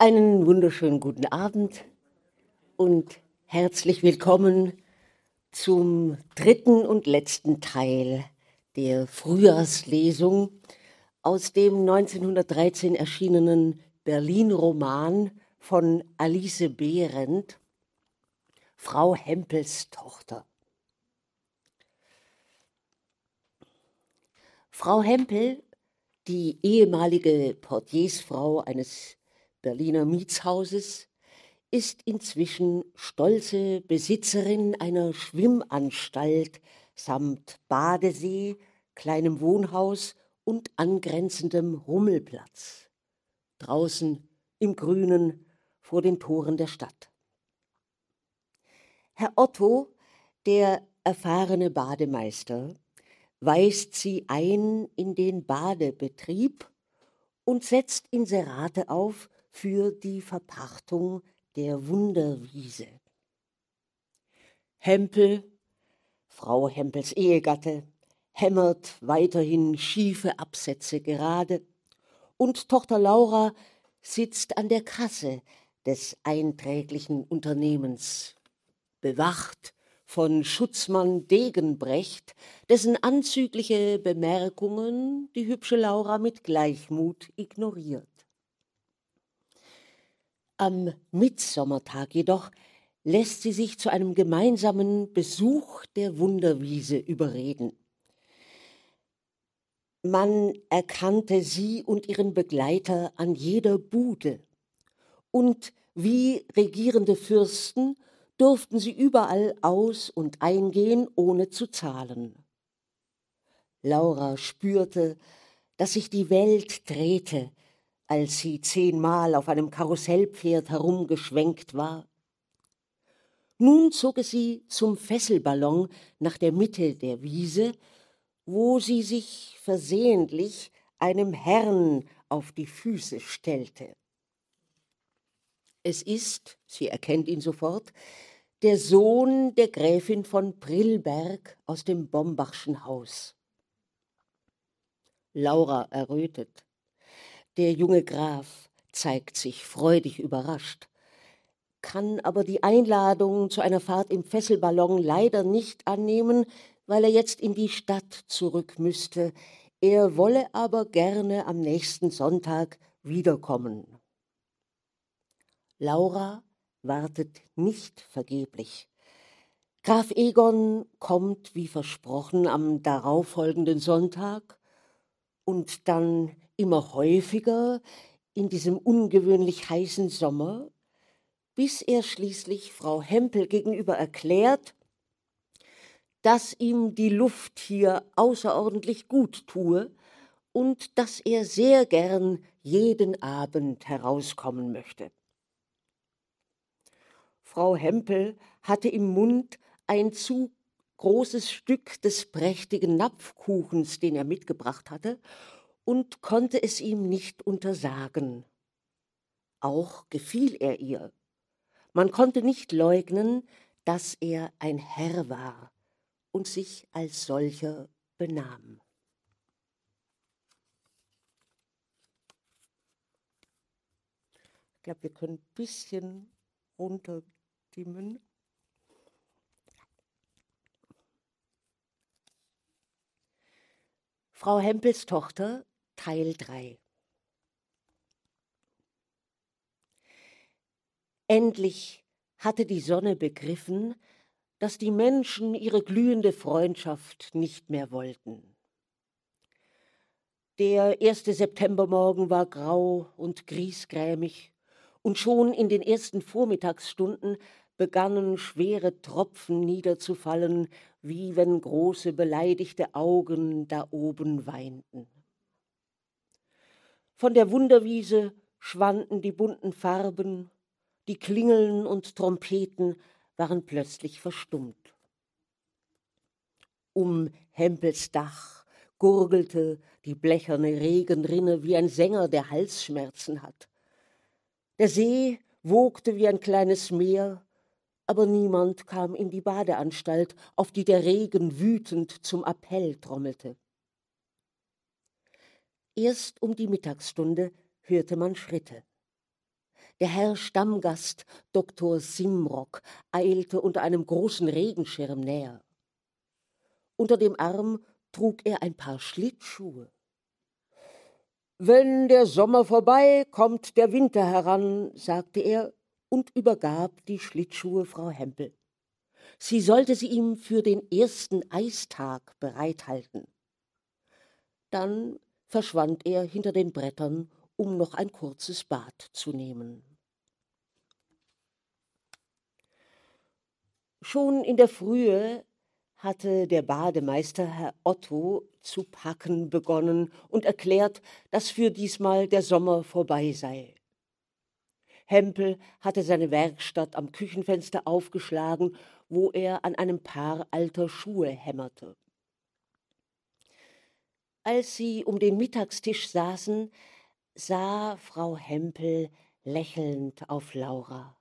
Einen wunderschönen guten Abend und herzlich willkommen zum dritten und letzten Teil der Frühjahrslesung aus dem 1913 erschienenen Berlin-Roman von Alice Behrendt, Frau Hempels Tochter. Frau Hempel, die ehemalige Portiersfrau eines Berliner Mietshauses, ist inzwischen stolze Besitzerin einer Schwimmanstalt samt Badesee, kleinem Wohnhaus und angrenzendem Rummelplatz. Draußen im Grünen vor den Toren der Stadt. Herr Otto, der erfahrene Bademeister, weist sie ein in den Badebetrieb und setzt Inserate auf für die Verpachtung der Wunderwiese. Hempel, Frau Hempels Ehegatte, hämmert weiterhin schiefe Absätze gerade und Tochter Laura sitzt an der Kasse des einträglichen Unternehmens, bewacht von Schutzmann Degenbrecht, dessen anzügliche Bemerkungen die hübsche Laura mit Gleichmut ignoriert. Am Mitsommertag jedoch lässt sie sich zu einem gemeinsamen Besuch der Wunderwiese überreden. Man erkannte sie und ihren Begleiter an jeder Bude. Und wie regierende Fürsten durften sie überall aus und eingehen, ohne zu zahlen. Laura spürte, dass sich die Welt drehte, als sie zehnmal auf einem Karussellpferd herumgeschwenkt war. Nun zog es sie zum Fesselballon nach der Mitte der Wiese, wo sie sich versehentlich einem Herrn auf die Füße stellte. Es ist, sie erkennt ihn sofort, der Sohn der Gräfin von Prillberg aus dem Bombachschen Haus. Laura errötet. Der junge Graf zeigt sich freudig überrascht, kann aber die Einladung zu einer Fahrt im Fesselballon leider nicht annehmen, weil er jetzt in die Stadt zurück müsste. Er wolle aber gerne am nächsten Sonntag wiederkommen. Laura wartet nicht vergeblich. Graf Egon kommt wie versprochen am darauffolgenden Sonntag und dann immer häufiger in diesem ungewöhnlich heißen Sommer, bis er schließlich Frau Hempel gegenüber erklärt, dass ihm die Luft hier außerordentlich gut tue und dass er sehr gern jeden Abend herauskommen möchte. Frau Hempel hatte im Mund ein zu großes Stück des prächtigen Napfkuchens, den er mitgebracht hatte, und konnte es ihm nicht untersagen. Auch gefiel er ihr. Man konnte nicht leugnen, dass er ein Herr war und sich als solcher benahm. Ich glaube, wir können ein bisschen runterdimmen. Frau Hempels Tochter, Teil 3. Endlich hatte die Sonne begriffen, dass die Menschen ihre glühende Freundschaft nicht mehr wollten. Der erste Septembermorgen war grau und griesgrämig, und schon in den ersten Vormittagsstunden begannen schwere Tropfen niederzufallen, wie wenn große beleidigte Augen da oben weinten. Von der Wunderwiese schwanden die bunten Farben, die Klingeln und Trompeten waren plötzlich verstummt. Um Hempels Dach gurgelte die blecherne Regenrinne wie ein Sänger, der Halsschmerzen hat. Der See wogte wie ein kleines Meer, aber niemand kam in die Badeanstalt, auf die der Regen wütend zum Appell trommelte. Erst um die Mittagsstunde hörte man Schritte. Der Herr Stammgast, Dr. Simrock, eilte unter einem großen Regenschirm näher. Unter dem Arm trug er ein paar Schlittschuhe. Wenn der Sommer vorbei, kommt der Winter heran, sagte er und übergab die Schlittschuhe Frau Hempel. Sie sollte sie ihm für den ersten Eistag bereithalten. Dann verschwand er hinter den Brettern, um noch ein kurzes Bad zu nehmen. Schon in der Frühe hatte der Bademeister Herr Otto zu packen begonnen und erklärt, dass für diesmal der Sommer vorbei sei. Hempel hatte seine Werkstatt am Küchenfenster aufgeschlagen, wo er an einem Paar alter Schuhe hämmerte. Als sie um den Mittagstisch saßen, sah Frau Hempel lächelnd auf Laura.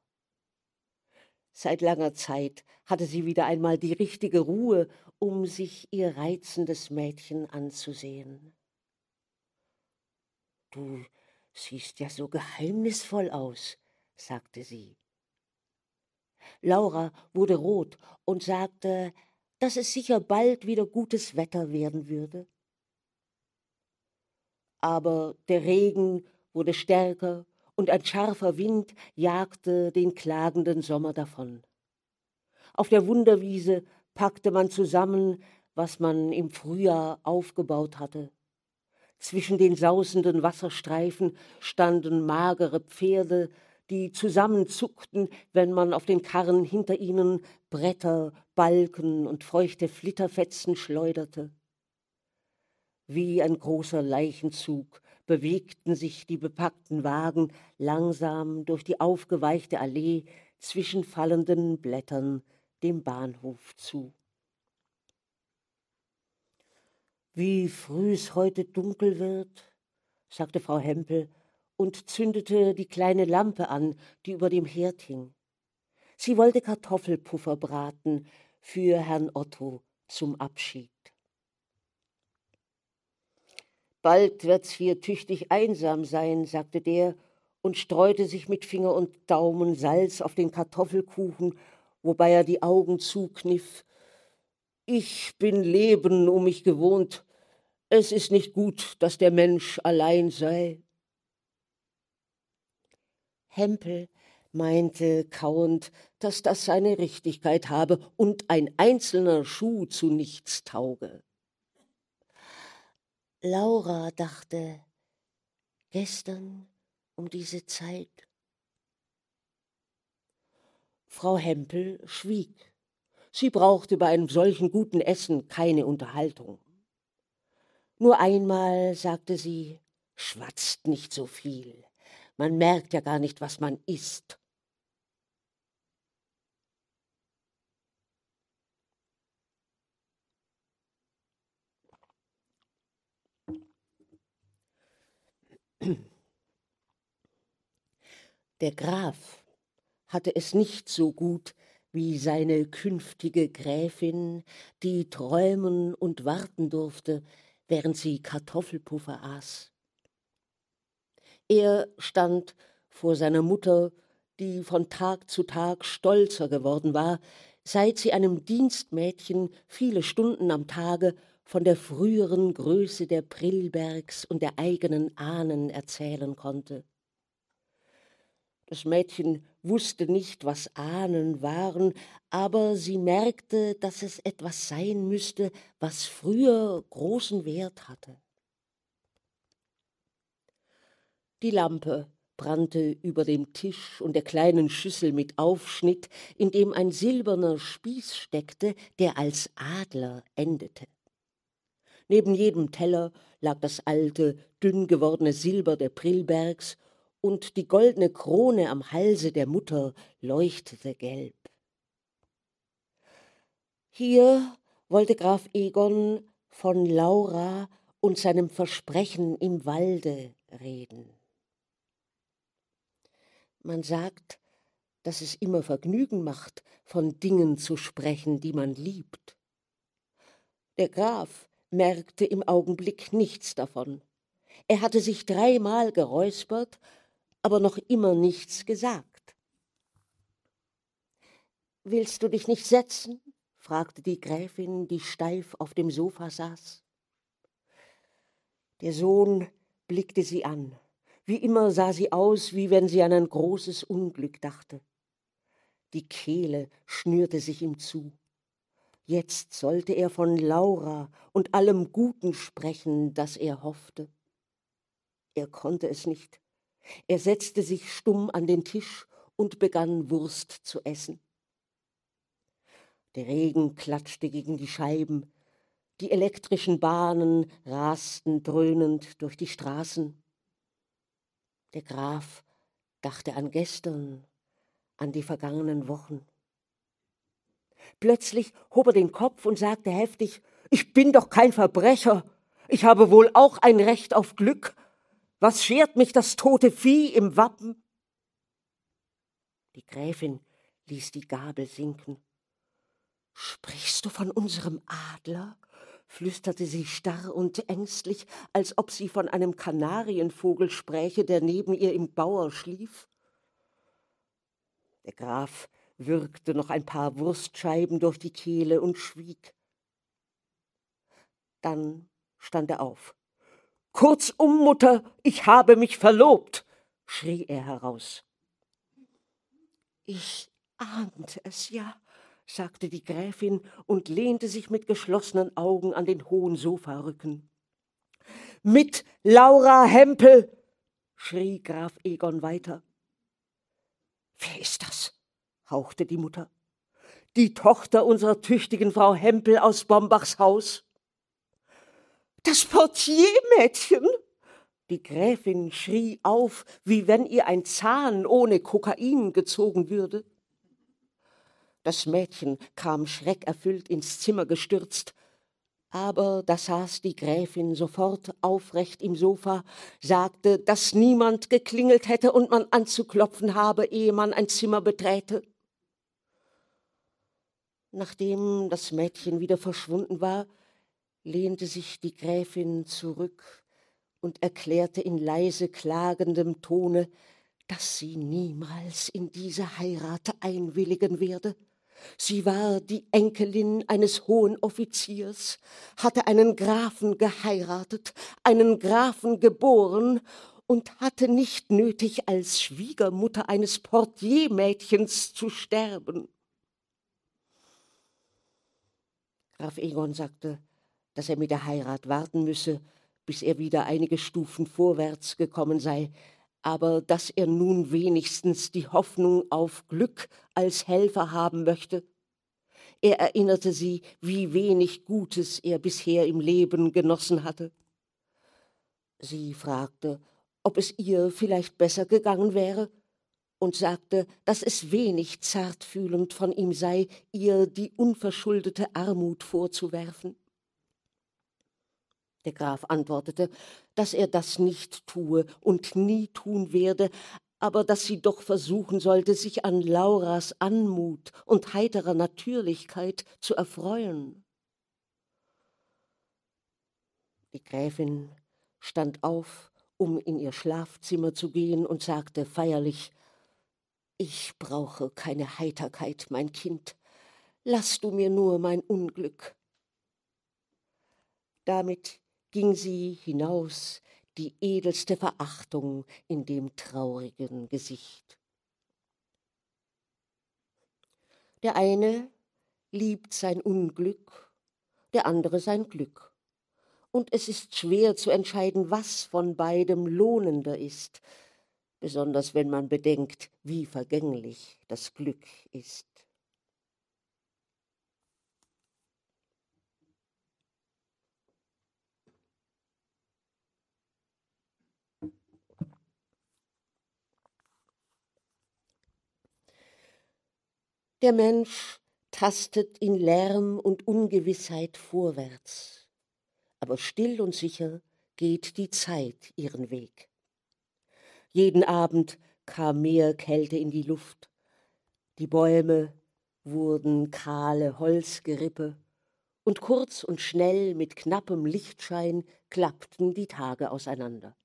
Seit langer Zeit hatte sie wieder einmal die richtige Ruhe, um sich ihr reizendes Mädchen anzusehen. Du siehst ja so geheimnisvoll aus, sagte sie. Laura wurde rot und sagte, dass es sicher bald wieder gutes Wetter werden würde. Aber der Regen wurde stärker und ein scharfer Wind jagte den klagenden Sommer davon. Auf der Wunderwiese packte man zusammen, was man im Frühjahr aufgebaut hatte. Zwischen den sausenden Wasserstreifen standen magere Pferde, die zusammenzuckten, wenn man auf den Karren hinter ihnen Bretter, Balken und feuchte Flitterfetzen schleuderte. Wie ein großer Leichenzug bewegten sich die bepackten Wagen langsam durch die aufgeweichte Allee zwischen fallenden Blättern dem Bahnhof zu. Wie früh es heute dunkel wird, sagte Frau Hempel und zündete die kleine Lampe an, die über dem Herd hing. Sie wollte Kartoffelpuffer braten für Herrn Otto zum Abschied. Bald wird's hier tüchtig einsam sein, sagte der und streute sich mit Finger und Daumen Salz auf den Kartoffelkuchen, wobei er die Augen zukniff. Ich bin Leben um mich gewohnt. Es ist nicht gut, dass der Mensch allein sei. Hempel meinte kauend, dass das seine Richtigkeit habe und ein einzelner Schuh zu nichts tauge. Laura dachte, gestern um diese Zeit. Frau Hempel schwieg. Sie brauchte bei einem solchen guten Essen keine Unterhaltung. Nur einmal sagte sie, schwatzt nicht so viel. Man merkt ja gar nicht, was man isst. Der Graf hatte es nicht so gut wie seine künftige Gräfin, die träumen und warten durfte, während sie Kartoffelpuffer aß. Er stand vor seiner Mutter, die von Tag zu Tag stolzer geworden war, seit sie einem Dienstmädchen viele Stunden am Tage von der früheren Größe der Prillbergs und der eigenen Ahnen erzählen konnte. Das Mädchen wusste nicht, was Ahnen waren, aber sie merkte, dass es etwas sein müsste, was früher großen Wert hatte. Die Lampe brannte über dem Tisch und der kleinen Schüssel mit Aufschnitt, in dem ein silberner Spieß steckte, der als Adler endete. Neben jedem Teller lag das alte, dünn gewordene Silber der Prillbergs, und die goldene Krone am Halse der Mutter leuchtete gelb. Hier wollte Graf Egon von Laura und seinem Versprechen im Walde reden. Man sagt, dass es immer Vergnügen macht, von Dingen zu sprechen, die man liebt. Der Graf merkte im Augenblick nichts davon. Er hatte sich dreimal geräuspert, aber noch immer nichts gesagt. Willst du dich nicht setzen? fragte die Gräfin, die steif auf dem Sofa saß. Der Sohn blickte sie an. Wie immer sah sie aus, wie wenn sie an ein großes Unglück dachte. Die Kehle schnürte sich ihm zu. Jetzt sollte er von Laura und allem Guten sprechen, das er hoffte. Er konnte es nicht. Er setzte sich stumm an den Tisch und begann Wurst zu essen. Der Regen klatschte gegen die Scheiben, die elektrischen Bahnen rasten dröhnend durch die Straßen. Der Graf dachte an gestern, an die vergangenen Wochen. Plötzlich hob er den Kopf und sagte heftig, ich bin doch kein Verbrecher, ich habe wohl auch ein Recht auf Glück. Was schert mich das tote Vieh im Wappen? Die Gräfin ließ die Gabel sinken. Sprichst du von unserem Adler? flüsterte sie starr und ängstlich, als ob sie von einem Kanarienvogel spräche, der neben ihr im Bauer schlief. Der Graf würgte noch ein paar Wurstscheiben durch die Kehle und schwieg. Dann stand er auf. Kurzum, Mutter, ich habe mich verlobt, schrie er heraus. Ich ahnte es ja, sagte die Gräfin und lehnte sich mit geschlossenen Augen an den hohen Sofarücken. Mit Laura Hempel, schrie Graf Egon weiter. Wer ist das? Hauchte die Mutter. Die Tochter unserer tüchtigen Frau Hempel aus Bombachs Haus. Das Portiermädchen! Die Gräfin schrie auf, wie wenn ihr ein Zahn ohne Kokain gezogen würde. Das Mädchen kam schreckerfüllt ins Zimmer gestürzt, aber da saß die Gräfin sofort aufrecht im Sofa, sagte, dass niemand geklingelt hätte und man anzuklopfen habe, ehe man ein Zimmer beträte. Nachdem das Mädchen wieder verschwunden war, lehnte sich die Gräfin zurück und erklärte in leise klagendem Tone, dass sie niemals in diese Heirat einwilligen werde. Sie war die Enkelin eines hohen Offiziers, hatte einen Grafen geheiratet, einen Grafen geboren und hatte nicht nötig, als Schwiegermutter eines Portiermädchens zu sterben. Graf Egon sagte, dass er mit der Heirat warten müsse, bis er wieder einige Stufen vorwärts gekommen sei, aber dass er nun wenigstens die Hoffnung auf Glück als Helfer haben möchte. Er erinnerte sie, wie wenig Gutes er bisher im Leben genossen hatte. Sie fragte, ob es ihr vielleicht besser gegangen wäre, und sagte, dass es wenig zartfühlend von ihm sei, ihr die unverschuldete Armut vorzuwerfen. Der Graf antwortete, dass er das nicht tue und nie tun werde, aber dass sie doch versuchen sollte, sich an Lauras Anmut und heiterer Natürlichkeit zu erfreuen. Die Gräfin stand auf, um in ihr Schlafzimmer zu gehen, und sagte feierlich Ich brauche keine Heiterkeit, mein Kind, lass du mir nur mein Unglück. Damit ging sie hinaus, die edelste Verachtung in dem traurigen Gesicht. Der eine liebt sein Unglück, der andere sein Glück. Und es ist schwer zu entscheiden, was von beidem lohnender ist, besonders wenn man bedenkt, wie vergänglich das Glück ist. Der Mensch tastet in Lärm und Ungewissheit vorwärts, aber still und sicher geht die Zeit ihren Weg. Jeden Abend kam mehr Kälte in die Luft, die Bäume wurden kahle Holzgerippe, und kurz und schnell mit knappem Lichtschein klappten die Tage auseinander.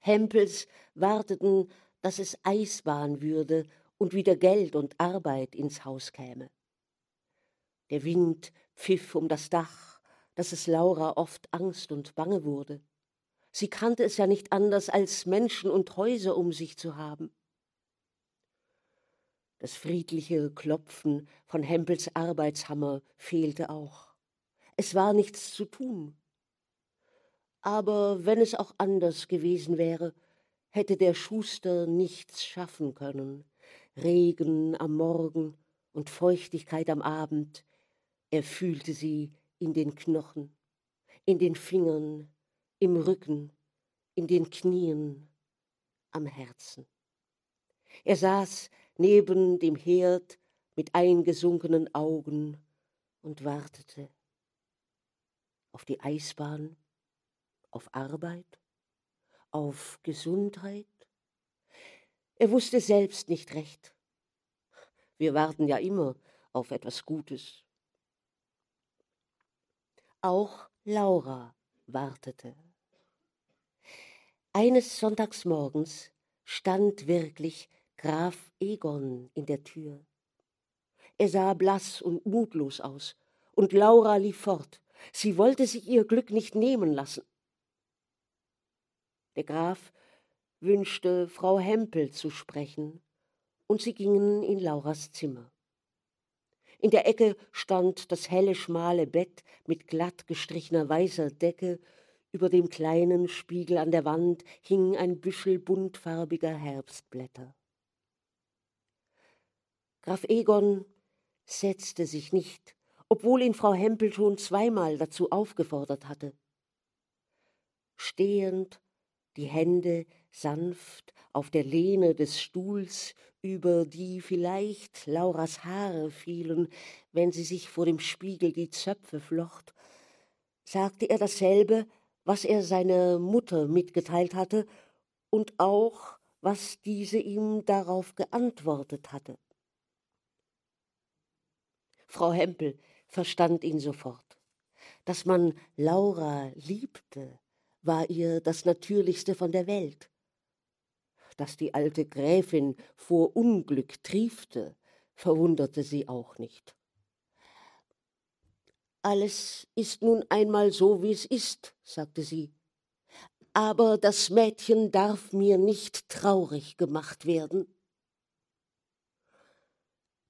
Hempels warteten, dass es Eisbahn würde und wieder Geld und Arbeit ins Haus käme. Der Wind pfiff um das Dach, dass es Laura oft Angst und Bange wurde. Sie kannte es ja nicht anders, als Menschen und Häuser um sich zu haben. Das friedliche Klopfen von Hempels Arbeitshammer fehlte auch. Es war nichts zu tun. Aber wenn es auch anders gewesen wäre, hätte der Schuster nichts schaffen können. Regen am Morgen und Feuchtigkeit am Abend, er fühlte sie in den Knochen, in den Fingern, im Rücken, in den Knien, am Herzen. Er saß neben dem Herd mit eingesunkenen Augen und wartete auf die Eisbahn, auf Arbeit, auf Gesundheit. Er wusste selbst nicht recht. Wir warten ja immer auf etwas Gutes. Auch Laura wartete. Eines Sonntagsmorgens stand wirklich Graf Egon in der Tür. Er sah blass und mutlos aus, und Laura lief fort. Sie wollte sich ihr Glück nicht nehmen lassen. Der Graf wünschte, Frau Hempel zu sprechen, und sie gingen in Lauras Zimmer. In der Ecke stand das helle, schmale Bett mit glatt gestrichener weißer Decke, über dem kleinen Spiegel an der Wand hing ein Büschel buntfarbiger Herbstblätter. Graf Egon setzte sich nicht, obwohl ihn Frau Hempel schon zweimal dazu aufgefordert hatte. Stehend, die Hände sanft auf der Lehne des Stuhls, über die vielleicht Lauras Haare fielen, wenn sie sich vor dem Spiegel die Zöpfe flocht, sagte er dasselbe, was er seiner Mutter mitgeteilt hatte und auch, was diese ihm darauf geantwortet hatte. Frau Hempel verstand ihn sofort. Dass man Laura liebte, war ihr das Natürlichste von der Welt. Dass die alte Gräfin vor Unglück triefte, verwunderte sie auch nicht. Alles ist nun einmal so, wie es ist, sagte sie. Aber das Mädchen darf mir nicht traurig gemacht werden.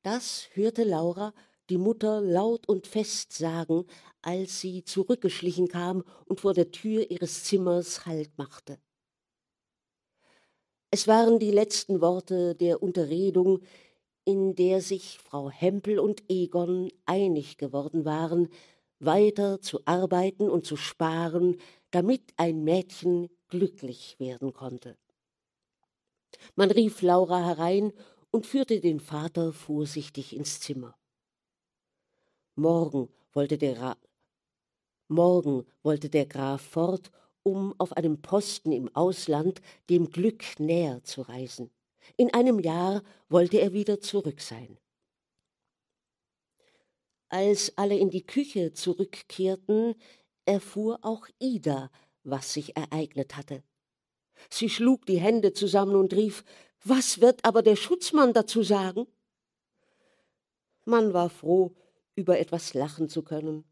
Das hörte Laura die Mutter laut und fest sagen, als sie zurückgeschlichen kam und vor der Tür ihres Zimmers Halt machte. Es waren die letzten Worte der Unterredung, in der sich Frau Hempel und Egon einig geworden waren, weiter zu arbeiten und zu sparen, damit ein Mädchen glücklich werden konnte. Man rief Laura herein und führte den Vater vorsichtig ins Zimmer. Morgen wollte der, Ra Morgen wollte der Graf fort, um auf einem Posten im Ausland dem Glück näher zu reisen. In einem Jahr wollte er wieder zurück sein. Als alle in die Küche zurückkehrten, erfuhr auch Ida, was sich ereignet hatte. Sie schlug die Hände zusammen und rief Was wird aber der Schutzmann dazu sagen? Man war froh, über etwas lachen zu können.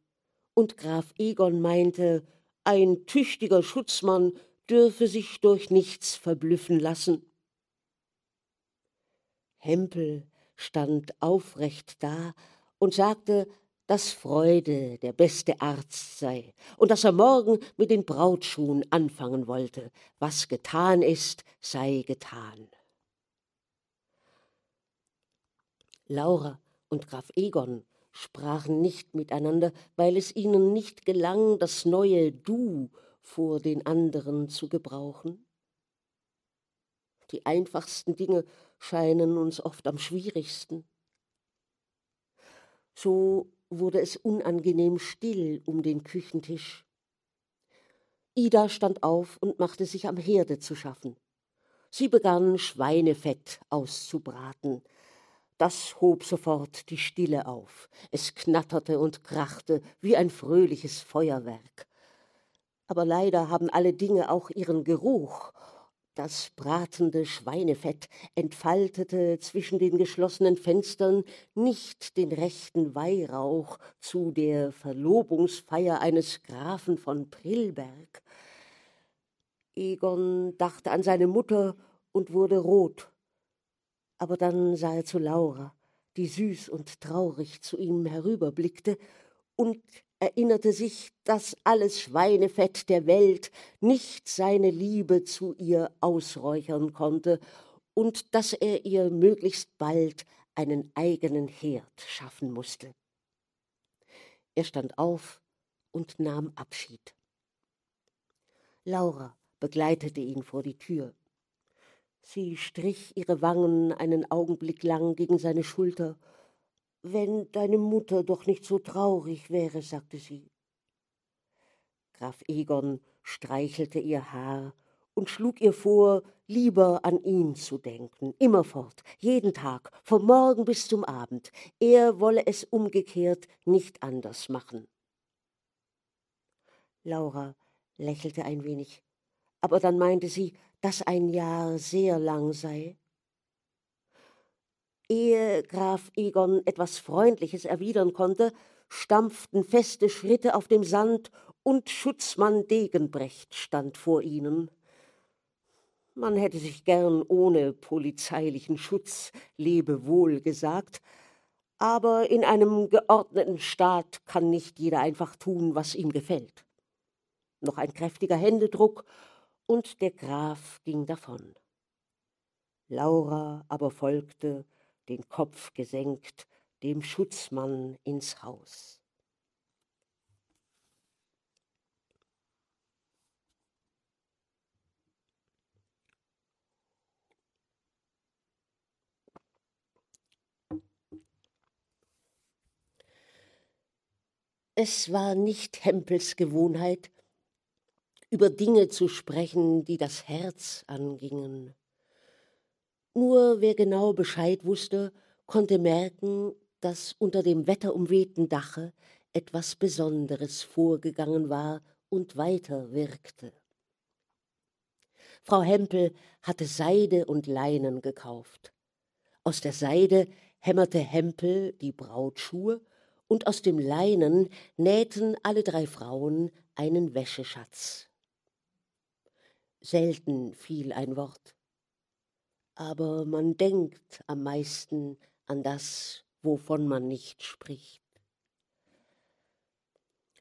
Und Graf Egon meinte, ein tüchtiger Schutzmann dürfe sich durch nichts verblüffen lassen. Hempel stand aufrecht da und sagte, dass Freude der beste Arzt sei und dass er morgen mit den Brautschuhen anfangen wollte. Was getan ist, sei getan. Laura und Graf Egon sprachen nicht miteinander, weil es ihnen nicht gelang, das neue Du vor den anderen zu gebrauchen? Die einfachsten Dinge scheinen uns oft am schwierigsten. So wurde es unangenehm still um den Küchentisch. Ida stand auf und machte sich am Herde zu schaffen. Sie begann Schweinefett auszubraten, das hob sofort die Stille auf. Es knatterte und krachte wie ein fröhliches Feuerwerk. Aber leider haben alle Dinge auch ihren Geruch, Das bratende Schweinefett entfaltete zwischen den geschlossenen Fenstern nicht den rechten Weihrauch zu der Verlobungsfeier eines Grafen von Prillberg. Egon dachte an seine Mutter und wurde rot. Aber dann sah er zu Laura, die süß und traurig zu ihm herüberblickte, und erinnerte sich, dass alles Schweinefett der Welt nicht seine Liebe zu ihr ausräuchern konnte und dass er ihr möglichst bald einen eigenen Herd schaffen musste. Er stand auf und nahm Abschied. Laura begleitete ihn vor die Tür. Sie strich ihre Wangen einen Augenblick lang gegen seine Schulter wenn deine Mutter doch nicht so traurig wäre, sagte sie. Graf Egon streichelte ihr Haar und schlug ihr vor, lieber an ihn zu denken, immerfort, jeden Tag, vom Morgen bis zum Abend. Er wolle es umgekehrt nicht anders machen. Laura lächelte ein wenig, aber dann meinte sie, dass ein Jahr sehr lang sei. Ehe Graf Egon etwas Freundliches erwidern konnte, stampften feste Schritte auf dem Sand und Schutzmann Degenbrecht stand vor ihnen. Man hätte sich gern ohne polizeilichen Schutz Lebewohl gesagt, aber in einem geordneten Staat kann nicht jeder einfach tun, was ihm gefällt. Noch ein kräftiger Händedruck, und der Graf ging davon. Laura aber folgte den Kopf gesenkt, dem Schutzmann ins Haus. Es war nicht Hempels Gewohnheit, über Dinge zu sprechen, die das Herz angingen. Nur wer genau Bescheid wusste, konnte merken, dass unter dem wetterumwehten Dache etwas Besonderes vorgegangen war und weiter wirkte. Frau Hempel hatte Seide und Leinen gekauft. Aus der Seide hämmerte Hempel die Brautschuhe und aus dem Leinen nähten alle drei Frauen einen Wäscheschatz. Selten fiel ein Wort aber man denkt am meisten an das, wovon man nicht spricht.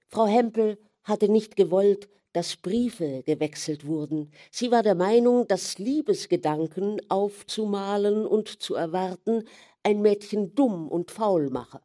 Frau Hempel hatte nicht gewollt, dass Briefe gewechselt wurden. Sie war der Meinung, dass Liebesgedanken aufzumalen und zu erwarten ein Mädchen dumm und faul mache.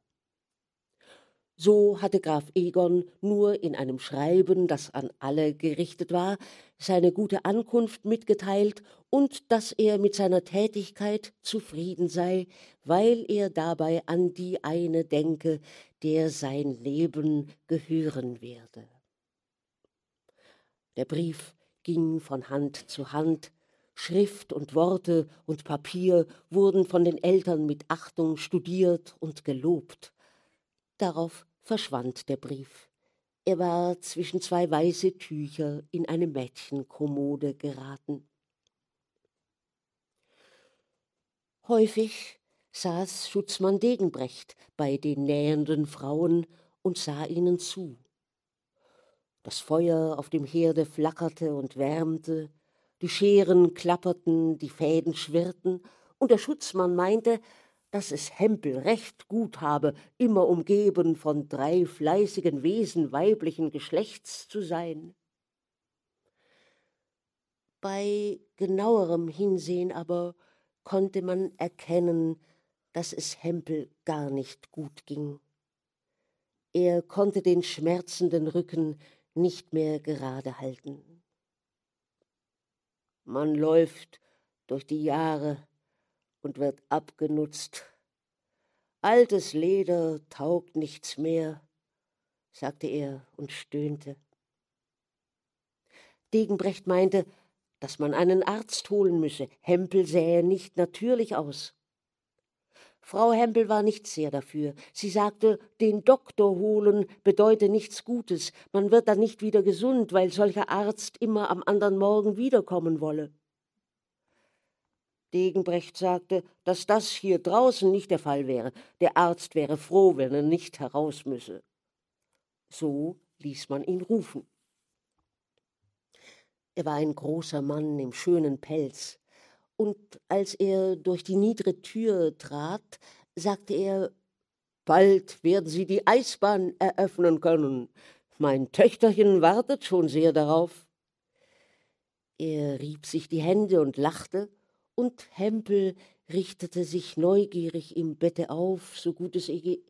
So hatte Graf Egon nur in einem Schreiben, das an alle gerichtet war, seine gute Ankunft mitgeteilt und dass er mit seiner Tätigkeit zufrieden sei, weil er dabei an die eine denke, der sein Leben gehören werde. Der Brief ging von Hand zu Hand, Schrift und Worte und Papier wurden von den Eltern mit Achtung studiert und gelobt. Darauf verschwand der Brief. Er war zwischen zwei weiße Tücher in eine Mädchenkommode geraten. Häufig saß Schutzmann Degenbrecht bei den nähenden Frauen und sah ihnen zu. Das Feuer auf dem Herde flackerte und wärmte, die Scheren klapperten, die Fäden schwirrten, und der Schutzmann meinte, dass es Hempel recht gut habe, immer umgeben von drei fleißigen Wesen weiblichen Geschlechts zu sein. Bei genauerem Hinsehen aber konnte man erkennen, dass es Hempel gar nicht gut ging. Er konnte den schmerzenden Rücken nicht mehr gerade halten. Man läuft durch die Jahre und wird abgenutzt. Altes Leder taugt nichts mehr, sagte er und stöhnte. Degenbrecht meinte, dass man einen Arzt holen müsse. Hempel sähe nicht natürlich aus. Frau Hempel war nicht sehr dafür. Sie sagte, den Doktor holen bedeute nichts Gutes. Man wird dann nicht wieder gesund, weil solcher Arzt immer am anderen Morgen wiederkommen wolle. Degenbrecht sagte, dass das hier draußen nicht der Fall wäre. Der Arzt wäre froh, wenn er nicht heraus müsse. So ließ man ihn rufen. Er war ein großer Mann im schönen Pelz, und als er durch die niedere Tür trat, sagte er Bald werden Sie die Eisbahn eröffnen können. Mein Töchterchen wartet schon sehr darauf. Er rieb sich die Hände und lachte, und Hempel richtete sich neugierig im Bette auf, so gut es e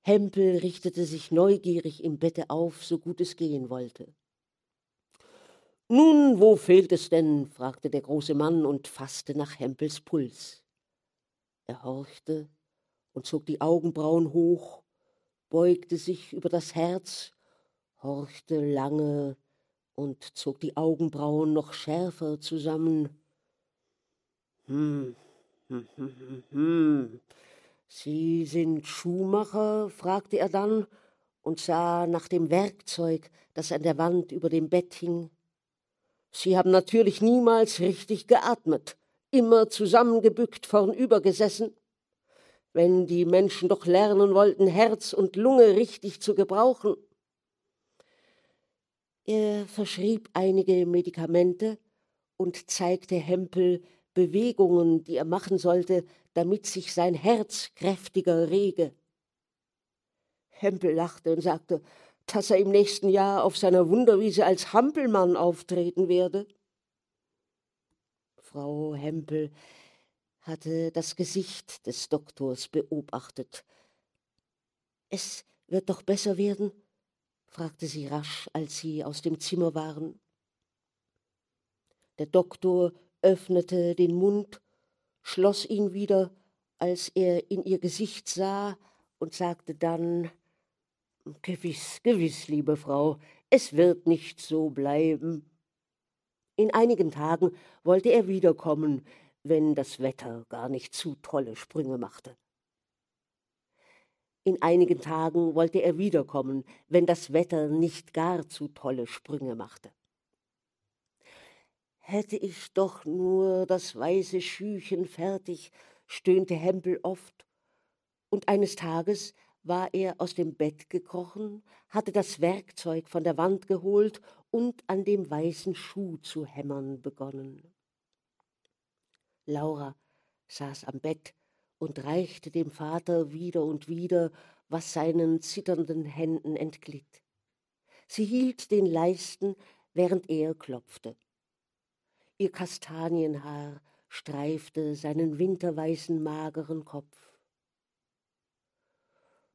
Hempel richtete sich neugierig im Bette auf, so gut es gehen wollte. Nun, wo fehlt es denn? fragte der große Mann und fasste nach Hempels Puls. Er horchte und zog die Augenbrauen hoch, beugte sich über das Herz, horchte lange und zog die Augenbrauen noch schärfer zusammen. Hm, hm, hm, hm. Sie sind Schuhmacher? fragte er dann und sah nach dem Werkzeug, das an der Wand über dem Bett hing. Sie haben natürlich niemals richtig geatmet, immer zusammengebückt vornüber gesessen. Wenn die Menschen doch lernen wollten, Herz und Lunge richtig zu gebrauchen. Er verschrieb einige Medikamente und zeigte Hempel Bewegungen, die er machen sollte, damit sich sein Herz kräftiger rege. Hempel lachte und sagte, dass er im nächsten Jahr auf seiner Wunderwiese als Hampelmann auftreten werde. Frau Hempel hatte das Gesicht des Doktors beobachtet. Es wird doch besser werden? fragte sie rasch, als sie aus dem Zimmer waren. Der Doktor öffnete den Mund, schloss ihn wieder, als er in ihr Gesicht sah, und sagte dann Gewiss, gewiss, liebe Frau, es wird nicht so bleiben. In einigen Tagen wollte er wiederkommen, wenn das Wetter gar nicht zu tolle Sprünge machte. In einigen Tagen wollte er wiederkommen, wenn das Wetter nicht gar zu tolle Sprünge machte. Hätte ich doch nur das weiße Schüchen fertig, stöhnte Hempel oft, und eines Tages war er aus dem Bett gekrochen, hatte das Werkzeug von der Wand geholt und an dem weißen Schuh zu hämmern begonnen. Laura saß am Bett und reichte dem Vater wieder und wieder, was seinen zitternden Händen entglitt. Sie hielt den Leisten, während er klopfte. Ihr Kastanienhaar streifte seinen winterweißen mageren Kopf.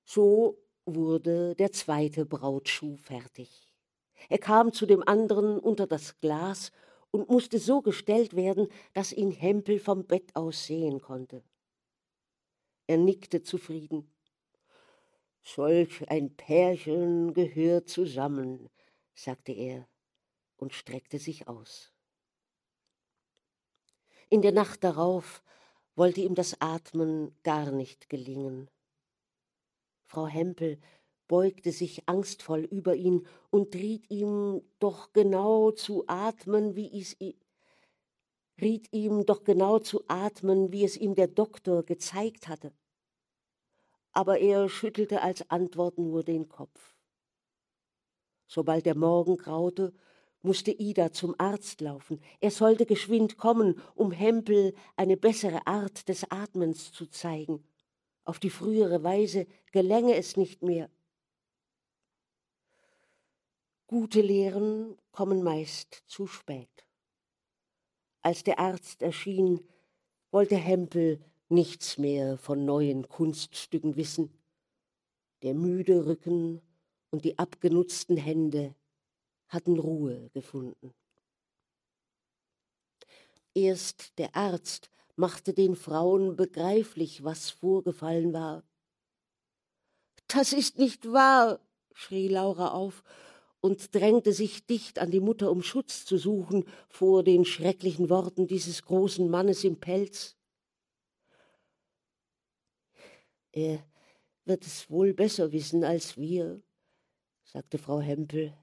So wurde der zweite Brautschuh fertig. Er kam zu dem anderen unter das Glas und musste so gestellt werden, dass ihn Hempel vom Bett aus sehen konnte. Er nickte zufrieden. Solch ein Pärchen gehört zusammen, sagte er und streckte sich aus. In der Nacht darauf wollte ihm das Atmen gar nicht gelingen. Frau Hempel beugte sich angstvoll über ihn und riet ihm doch genau zu atmen, wie es riet ihm doch genau zu atmen, wie es ihm der Doktor gezeigt hatte. Aber er schüttelte als Antwort nur den Kopf. Sobald der Morgen graute, musste Ida zum Arzt laufen. Er sollte geschwind kommen, um Hempel eine bessere Art des Atmens zu zeigen. Auf die frühere Weise gelänge es nicht mehr. Gute Lehren kommen meist zu spät. Als der Arzt erschien, wollte Hempel nichts mehr von neuen Kunststücken wissen. Der müde Rücken und die abgenutzten Hände hatten Ruhe gefunden. Erst der Arzt machte den Frauen begreiflich, was vorgefallen war. Das ist nicht wahr, schrie Laura auf und drängte sich dicht an die Mutter, um Schutz zu suchen vor den schrecklichen Worten dieses großen Mannes im Pelz. Er wird es wohl besser wissen als wir, sagte Frau Hempel.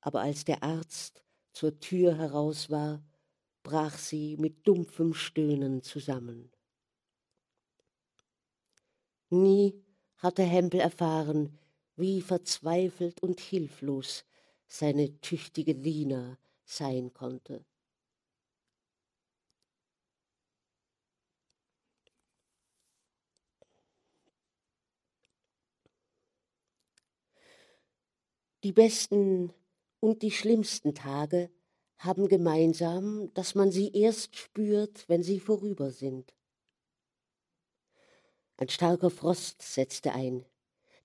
Aber als der Arzt zur Tür heraus war, brach sie mit dumpfem Stöhnen zusammen. Nie hatte Hempel erfahren, wie verzweifelt und hilflos seine tüchtige Lina sein konnte. Die besten und die schlimmsten Tage haben gemeinsam, dass man sie erst spürt, wenn sie vorüber sind. Ein starker Frost setzte ein.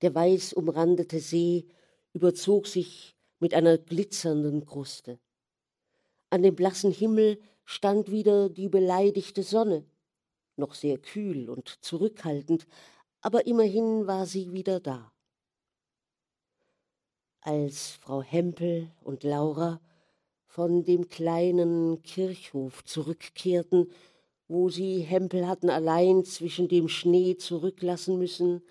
Der weiß umrandete See überzog sich mit einer glitzernden Kruste. An dem blassen Himmel stand wieder die beleidigte Sonne, noch sehr kühl und zurückhaltend, aber immerhin war sie wieder da. Als Frau Hempel und Laura von dem kleinen Kirchhof zurückkehrten, wo sie Hempel hatten allein zwischen dem Schnee zurücklassen müssen,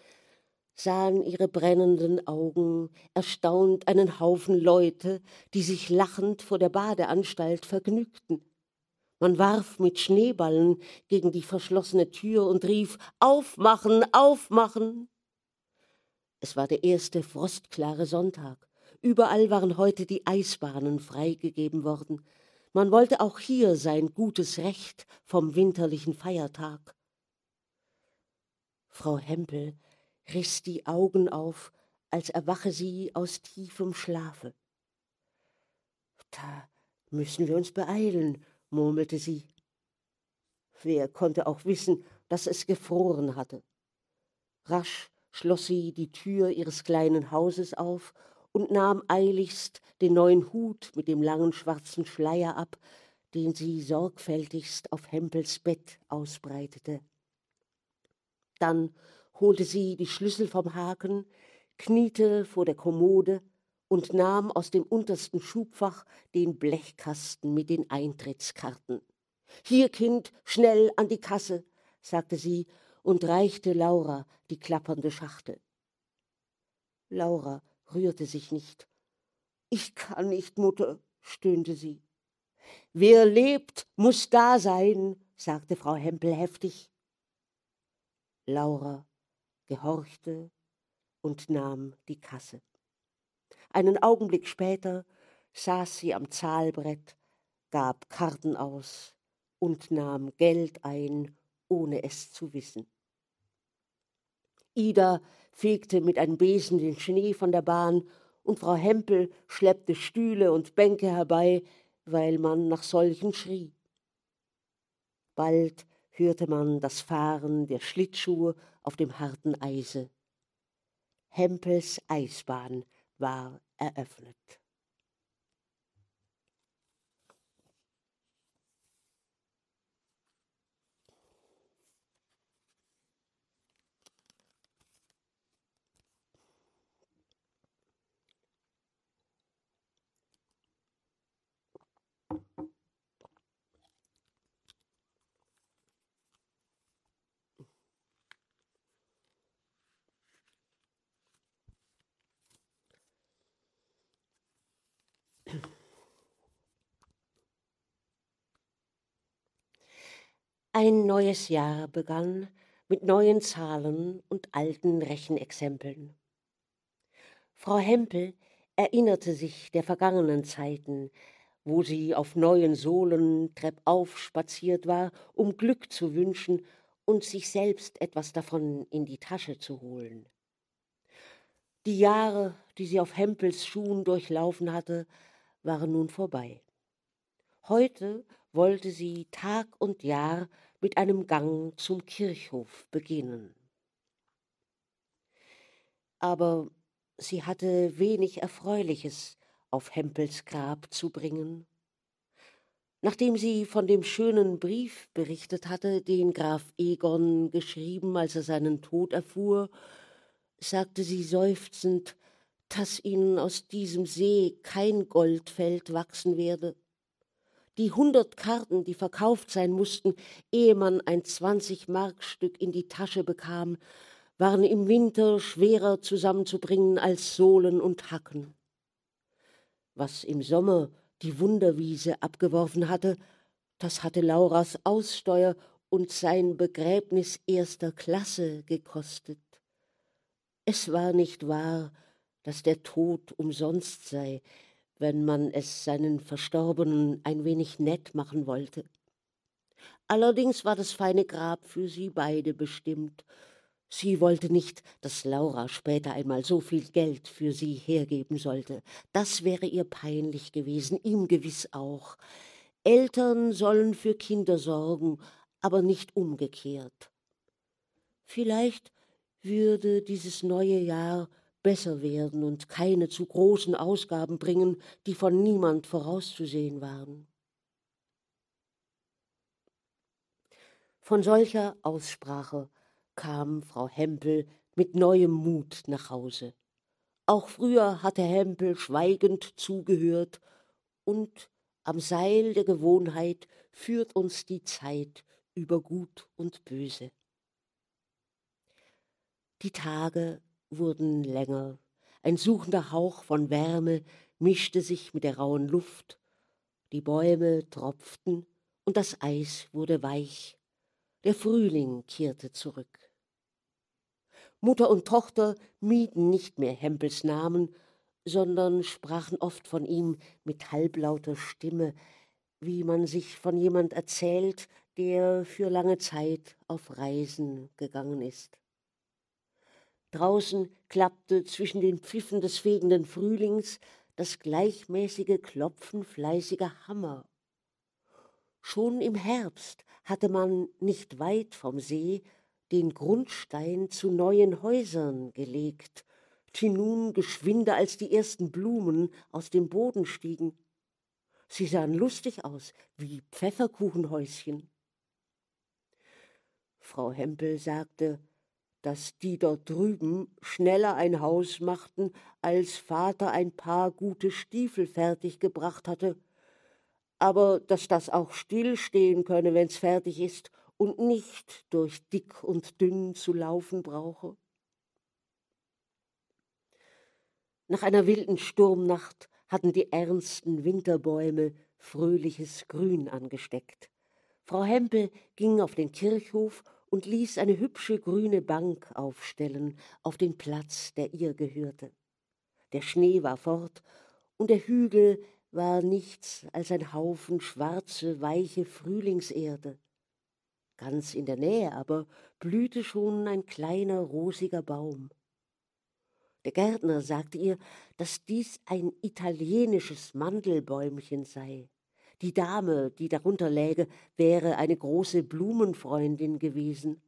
sahen ihre brennenden Augen erstaunt einen Haufen Leute, die sich lachend vor der Badeanstalt vergnügten. Man warf mit Schneeballen gegen die verschlossene Tür und rief Aufmachen, aufmachen. Es war der erste frostklare Sonntag. Überall waren heute die Eisbahnen freigegeben worden. Man wollte auch hier sein gutes Recht vom winterlichen Feiertag. Frau Hempel riß die Augen auf, als erwache sie aus tiefem Schlafe. Da müssen wir uns beeilen, murmelte sie. Wer konnte auch wissen, dass es gefroren hatte? Rasch schloss sie die Tür ihres kleinen Hauses auf und nahm eiligst den neuen Hut mit dem langen schwarzen Schleier ab, den sie sorgfältigst auf Hempels Bett ausbreitete. Dann holte sie die Schlüssel vom Haken, kniete vor der Kommode und nahm aus dem untersten Schubfach den Blechkasten mit den Eintrittskarten. Hier, Kind, schnell an die Kasse, sagte sie und reichte Laura die klappernde Schachtel. Laura rührte sich nicht. Ich kann nicht, Mutter, stöhnte sie. Wer lebt, muss da sein, sagte Frau Hempel heftig. Laura gehorchte und nahm die Kasse. Einen Augenblick später saß sie am Zahlbrett, gab Karten aus und nahm Geld ein, ohne es zu wissen. Ida fegte mit einem Besen den Schnee von der Bahn und Frau Hempel schleppte Stühle und Bänke herbei, weil man nach solchen schrie. Bald hörte man das Fahren der Schlittschuhe auf dem harten Eise. Hempels Eisbahn war eröffnet. Ein neues Jahr begann mit neuen Zahlen und alten Rechenexempeln. Frau Hempel erinnerte sich der vergangenen Zeiten, wo sie auf neuen Sohlen treppauf spaziert war, um Glück zu wünschen und sich selbst etwas davon in die Tasche zu holen. Die Jahre, die sie auf Hempels Schuhen durchlaufen hatte, waren nun vorbei. Heute wollte sie Tag und Jahr mit einem Gang zum Kirchhof beginnen. Aber sie hatte wenig Erfreuliches auf Hempels Grab zu bringen. Nachdem sie von dem schönen Brief berichtet hatte, den Graf Egon geschrieben, als er seinen Tod erfuhr, sagte sie seufzend, dass ihnen aus diesem See kein Goldfeld wachsen werde die hundert Karten, die verkauft sein mussten, ehe man ein zwanzig-Markstück in die Tasche bekam, waren im Winter schwerer zusammenzubringen als Sohlen und Hacken. Was im Sommer die Wunderwiese abgeworfen hatte, Das hatte Lauras Aussteuer und sein Begräbnis erster Klasse gekostet. Es war nicht wahr, dass der Tod umsonst sei, wenn man es seinen Verstorbenen ein wenig nett machen wollte. Allerdings war das feine Grab für sie beide bestimmt. Sie wollte nicht, dass Laura später einmal so viel Geld für sie hergeben sollte. Das wäre ihr peinlich gewesen, ihm gewiss auch. Eltern sollen für Kinder sorgen, aber nicht umgekehrt. Vielleicht würde dieses neue Jahr besser werden und keine zu großen Ausgaben bringen, die von niemand vorauszusehen waren. Von solcher Aussprache kam Frau Hempel mit neuem Mut nach Hause. Auch früher hatte Hempel schweigend zugehört, und am Seil der Gewohnheit führt uns die Zeit über Gut und Böse. Die Tage wurden länger, ein suchender Hauch von Wärme mischte sich mit der rauen Luft, die Bäume tropften und das Eis wurde weich, der Frühling kehrte zurück. Mutter und Tochter mieden nicht mehr Hempels Namen, sondern sprachen oft von ihm mit halblauter Stimme, wie man sich von jemand erzählt, der für lange Zeit auf Reisen gegangen ist. Draußen klappte zwischen den Pfiffen des fegenden Frühlings das gleichmäßige Klopfen fleißiger Hammer. Schon im Herbst hatte man nicht weit vom See den Grundstein zu neuen Häusern gelegt, die nun geschwinder als die ersten Blumen aus dem Boden stiegen. Sie sahen lustig aus, wie Pfefferkuchenhäuschen. Frau Hempel sagte, dass die dort drüben schneller ein Haus machten, als Vater ein paar gute Stiefel fertiggebracht hatte, aber dass das auch stillstehen könne, wenn's fertig ist und nicht durch dick und dünn zu laufen brauche. Nach einer wilden Sturmnacht hatten die ernsten Winterbäume fröhliches Grün angesteckt. Frau Hempel ging auf den Kirchhof und ließ eine hübsche grüne Bank aufstellen auf den Platz, der ihr gehörte. Der Schnee war fort, und der Hügel war nichts als ein Haufen schwarze, weiche Frühlingserde. Ganz in der Nähe aber blühte schon ein kleiner rosiger Baum. Der Gärtner sagte ihr, dass dies ein italienisches Mandelbäumchen sei. Die Dame, die darunter läge, wäre eine große Blumenfreundin gewesen.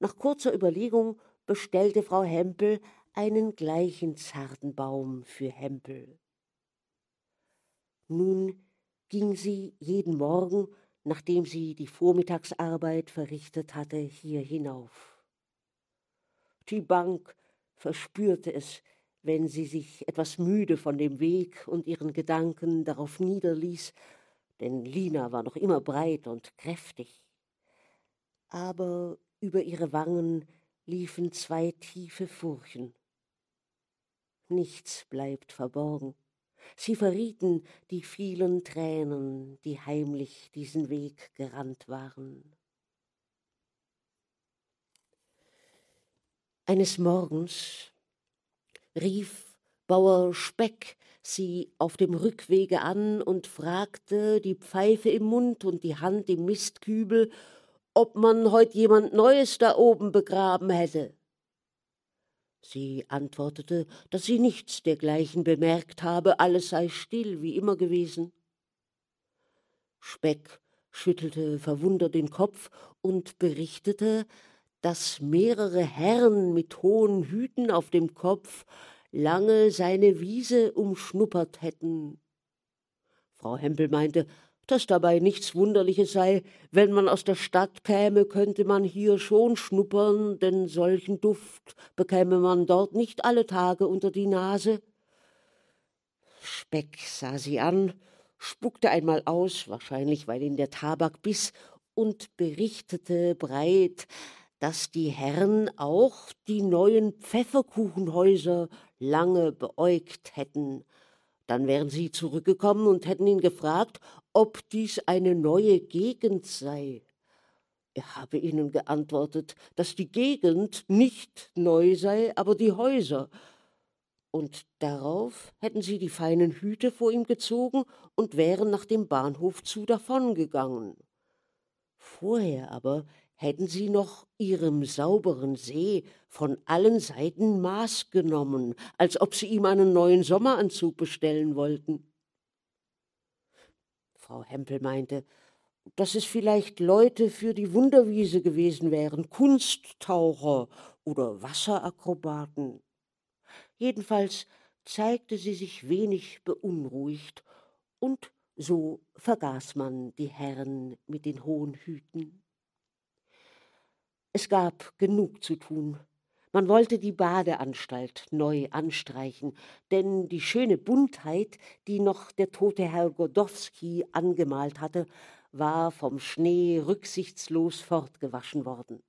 Nach kurzer Überlegung bestellte Frau Hempel einen gleichen zarten Baum für Hempel. Nun ging sie jeden Morgen, nachdem sie die Vormittagsarbeit verrichtet hatte, hier hinauf. Die Bank verspürte es, wenn sie sich etwas müde von dem Weg und ihren Gedanken darauf niederließ, denn Lina war noch immer breit und kräftig. Aber über ihre Wangen liefen zwei tiefe Furchen. Nichts bleibt verborgen. Sie verrieten die vielen Tränen, die heimlich diesen Weg gerannt waren. Eines Morgens rief Bauer Speck sie auf dem Rückwege an und fragte, die Pfeife im Mund und die Hand im Mistkübel, ob man heut jemand Neues da oben begraben hätte. Sie antwortete, dass sie nichts dergleichen bemerkt habe, alles sei still wie immer gewesen. Speck schüttelte verwundert den Kopf und berichtete, dass mehrere Herren mit hohen Hüten auf dem Kopf lange seine Wiese umschnuppert hätten. Frau Hempel meinte, dass dabei nichts Wunderliches sei, wenn man aus der Stadt käme, könnte man hier schon schnuppern, denn solchen Duft bekäme man dort nicht alle Tage unter die Nase. Speck sah sie an, spuckte einmal aus, wahrscheinlich weil ihn der Tabak biss, und berichtete breit, dass die Herren auch die neuen Pfefferkuchenhäuser lange beäugt hätten. Dann wären sie zurückgekommen und hätten ihn gefragt, ob dies eine neue Gegend sei. Er habe ihnen geantwortet, dass die Gegend nicht neu sei, aber die Häuser. Und darauf hätten sie die feinen Hüte vor ihm gezogen und wären nach dem Bahnhof zu davongegangen. Vorher aber hätten sie noch ihrem sauberen See von allen Seiten Maß genommen, als ob sie ihm einen neuen Sommeranzug bestellen wollten. Frau Hempel meinte, dass es vielleicht Leute für die Wunderwiese gewesen wären, Kunsttaucher oder Wasserakrobaten. Jedenfalls zeigte sie sich wenig beunruhigt, und so vergaß man die Herren mit den hohen Hüten. Es gab genug zu tun. Man wollte die Badeanstalt neu anstreichen, denn die schöne Buntheit, die noch der tote Herr Godowski angemalt hatte, war vom Schnee rücksichtslos fortgewaschen worden.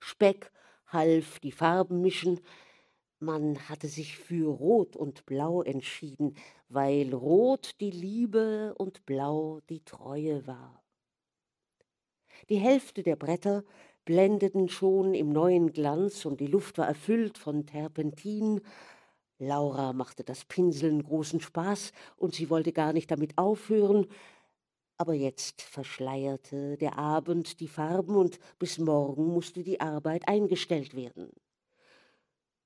Speck half die Farben mischen, man hatte sich für Rot und Blau entschieden, weil Rot die Liebe und Blau die Treue war. Die Hälfte der Bretter blendeten schon im neuen Glanz und die Luft war erfüllt von Terpentin. Laura machte das Pinseln großen Spaß und sie wollte gar nicht damit aufhören, aber jetzt verschleierte der Abend die Farben und bis morgen musste die Arbeit eingestellt werden.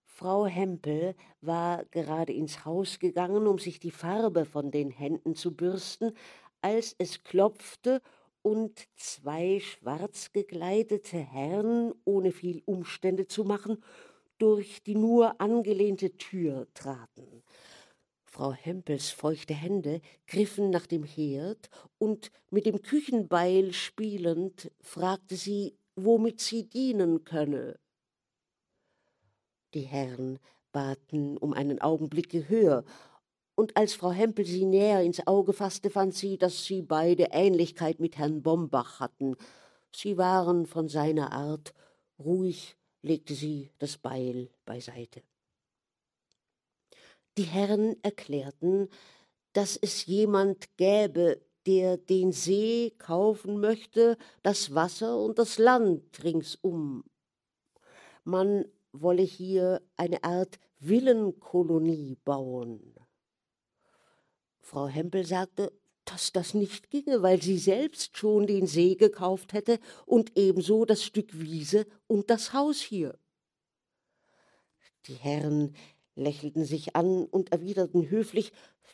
Frau Hempel war gerade ins Haus gegangen, um sich die Farbe von den Händen zu bürsten, als es klopfte und zwei schwarz gekleidete Herren, ohne viel Umstände zu machen, durch die nur angelehnte Tür traten. Frau Hempels feuchte Hände griffen nach dem Herd, und mit dem Küchenbeil spielend fragte sie, womit sie dienen könne. Die Herren baten um einen Augenblick Gehör, und als Frau Hempel sie näher ins Auge fasste, fand sie, dass sie beide Ähnlichkeit mit Herrn Bombach hatten. Sie waren von seiner Art, ruhig legte sie das Beil beiseite. Die Herren erklärten, dass es jemand gäbe, der den See kaufen möchte, das Wasser und das Land ringsum. Man wolle hier eine Art Villenkolonie bauen. Frau Hempel sagte, dass das nicht ginge, weil sie selbst schon den See gekauft hätte und ebenso das Stück Wiese und das Haus hier. Die Herren lächelten sich an und erwiderten höflich,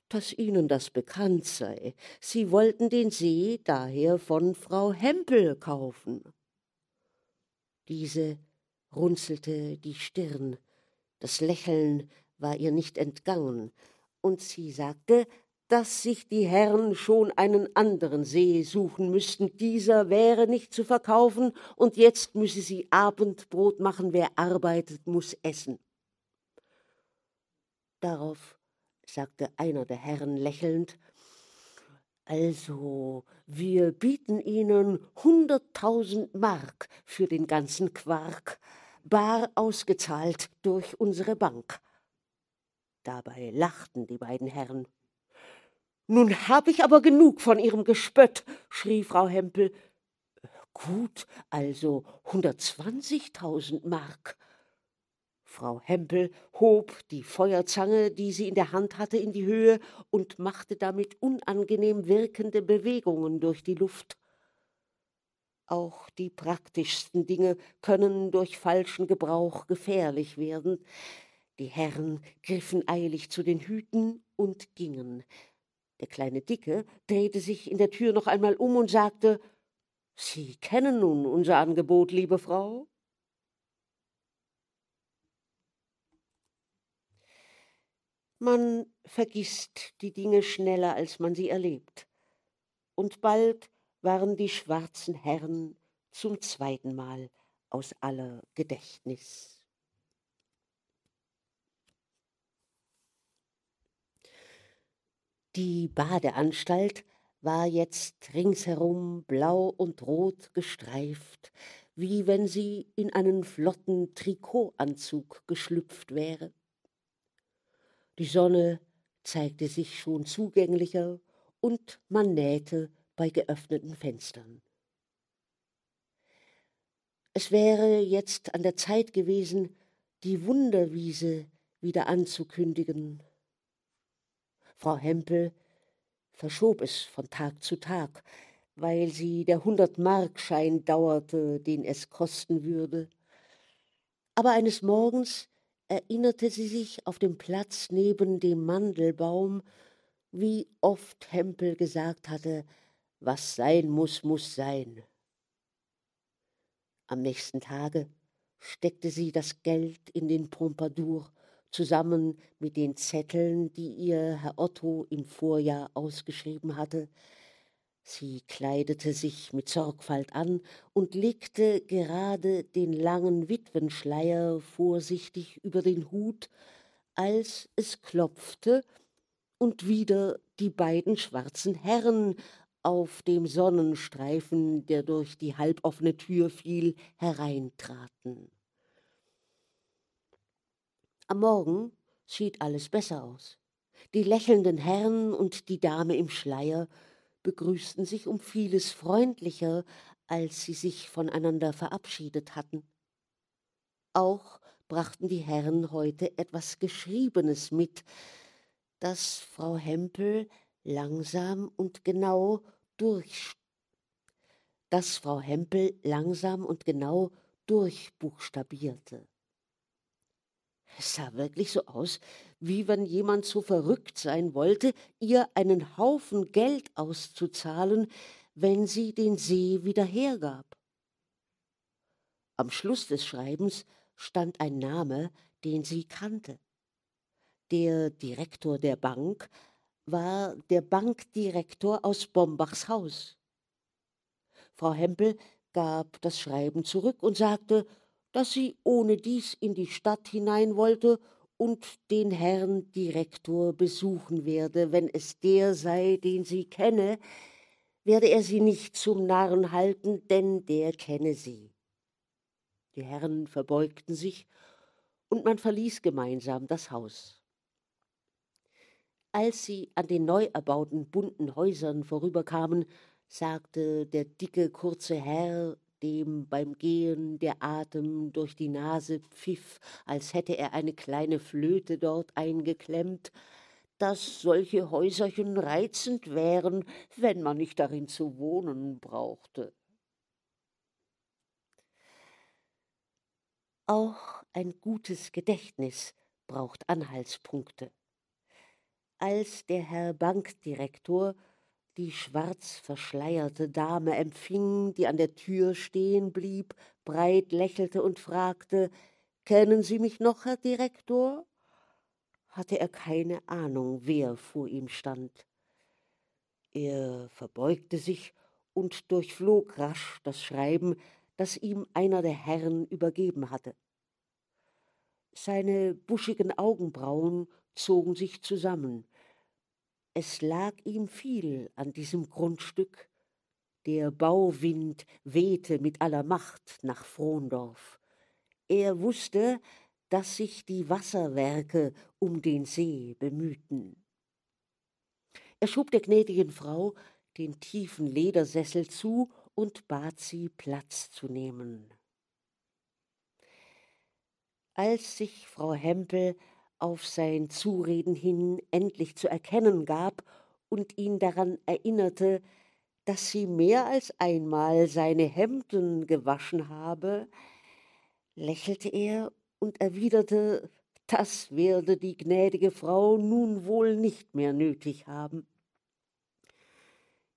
dass ihnen das bekannt sei. Sie wollten den See daher von Frau Hempel kaufen. Diese runzelte die Stirn, das Lächeln war ihr nicht entgangen, und sie sagte, dass sich die Herren schon einen anderen See suchen müssten. Dieser wäre nicht zu verkaufen, und jetzt müsse sie Abendbrot machen. Wer arbeitet, muss essen. Darauf sagte einer der Herren lächelnd, also, wir bieten Ihnen hunderttausend Mark für den ganzen Quark, bar ausgezahlt durch unsere Bank. Dabei lachten die beiden Herren. Nun hab ich aber genug von Ihrem Gespött, schrie Frau Hempel. Gut, also hundertzwanzigtausend Mark. Frau Hempel hob die Feuerzange, die sie in der Hand hatte, in die Höhe und machte damit unangenehm wirkende Bewegungen durch die Luft. Auch die praktischsten Dinge können durch falschen Gebrauch gefährlich werden. Die Herren griffen eilig zu den Hüten und gingen. Der kleine Dicke drehte sich in der Tür noch einmal um und sagte Sie kennen nun unser Angebot, liebe Frau. Man vergisst die Dinge schneller, als man sie erlebt. Und bald waren die schwarzen Herren zum zweiten Mal aus aller Gedächtnis. Die Badeanstalt war jetzt ringsherum blau und rot gestreift, wie wenn sie in einen flotten Trikotanzug geschlüpft wäre. Die Sonne zeigte sich schon zugänglicher, und man nähte bei geöffneten Fenstern. Es wäre jetzt an der Zeit gewesen, die Wunderwiese wieder anzukündigen. Frau Hempel verschob es von Tag zu Tag, weil sie der Hundertmarkschein dauerte, den es kosten würde. Aber eines Morgens erinnerte sie sich auf dem Platz neben dem Mandelbaum, wie oft Hempel gesagt hatte, was sein muss, muss sein. Am nächsten Tage steckte sie das Geld in den Pompadour zusammen mit den Zetteln, die ihr Herr Otto im Vorjahr ausgeschrieben hatte. Sie kleidete sich mit Sorgfalt an und legte gerade den langen Witwenschleier vorsichtig über den Hut, als es klopfte und wieder die beiden schwarzen Herren auf dem Sonnenstreifen, der durch die halboffene Tür fiel, hereintraten. Am Morgen schied alles besser aus. Die lächelnden Herren und die Dame im Schleier begrüßten sich um vieles freundlicher, als sie sich voneinander verabschiedet hatten. Auch brachten die Herren heute etwas Geschriebenes mit, das Frau Hempel langsam und genau durch das Frau Hempel langsam und genau durchbuchstabierte. Es sah wirklich so aus, wie wenn jemand so verrückt sein wollte, ihr einen Haufen Geld auszuzahlen, wenn sie den See wieder hergab. Am Schluss des Schreibens stand ein Name, den sie kannte. Der Direktor der Bank war der Bankdirektor aus Bombachs Haus. Frau Hempel gab das Schreiben zurück und sagte, dass sie ohne dies in die Stadt hinein wollte und den Herrn Direktor besuchen werde, wenn es der sei, den sie kenne, werde er sie nicht zum Narren halten, denn der kenne sie. Die Herren verbeugten sich, und man verließ gemeinsam das Haus. Als sie an den neu erbauten bunten Häusern vorüberkamen, sagte der dicke, kurze Herr, dem beim Gehen der Atem durch die Nase pfiff, als hätte er eine kleine Flöte dort eingeklemmt, dass solche Häuserchen reizend wären, wenn man nicht darin zu wohnen brauchte. Auch ein gutes Gedächtnis braucht Anhaltspunkte als der Herr Bankdirektor die schwarz verschleierte Dame empfing, die an der Tür stehen blieb, breit lächelte und fragte Kennen Sie mich noch, Herr Direktor? hatte er keine Ahnung, wer vor ihm stand. Er verbeugte sich und durchflog rasch das Schreiben, das ihm einer der Herren übergeben hatte. Seine buschigen Augenbrauen zogen sich zusammen. Es lag ihm viel an diesem Grundstück. Der Bauwind wehte mit aller Macht nach Frondorf. Er wusste, dass sich die Wasserwerke um den See bemühten. Er schob der gnädigen Frau den tiefen Ledersessel zu und bat sie, Platz zu nehmen. Als sich Frau Hempel auf sein Zureden hin endlich zu erkennen gab und ihn daran erinnerte, dass sie mehr als einmal seine Hemden gewaschen habe, lächelte er und erwiderte, das werde die gnädige Frau nun wohl nicht mehr nötig haben.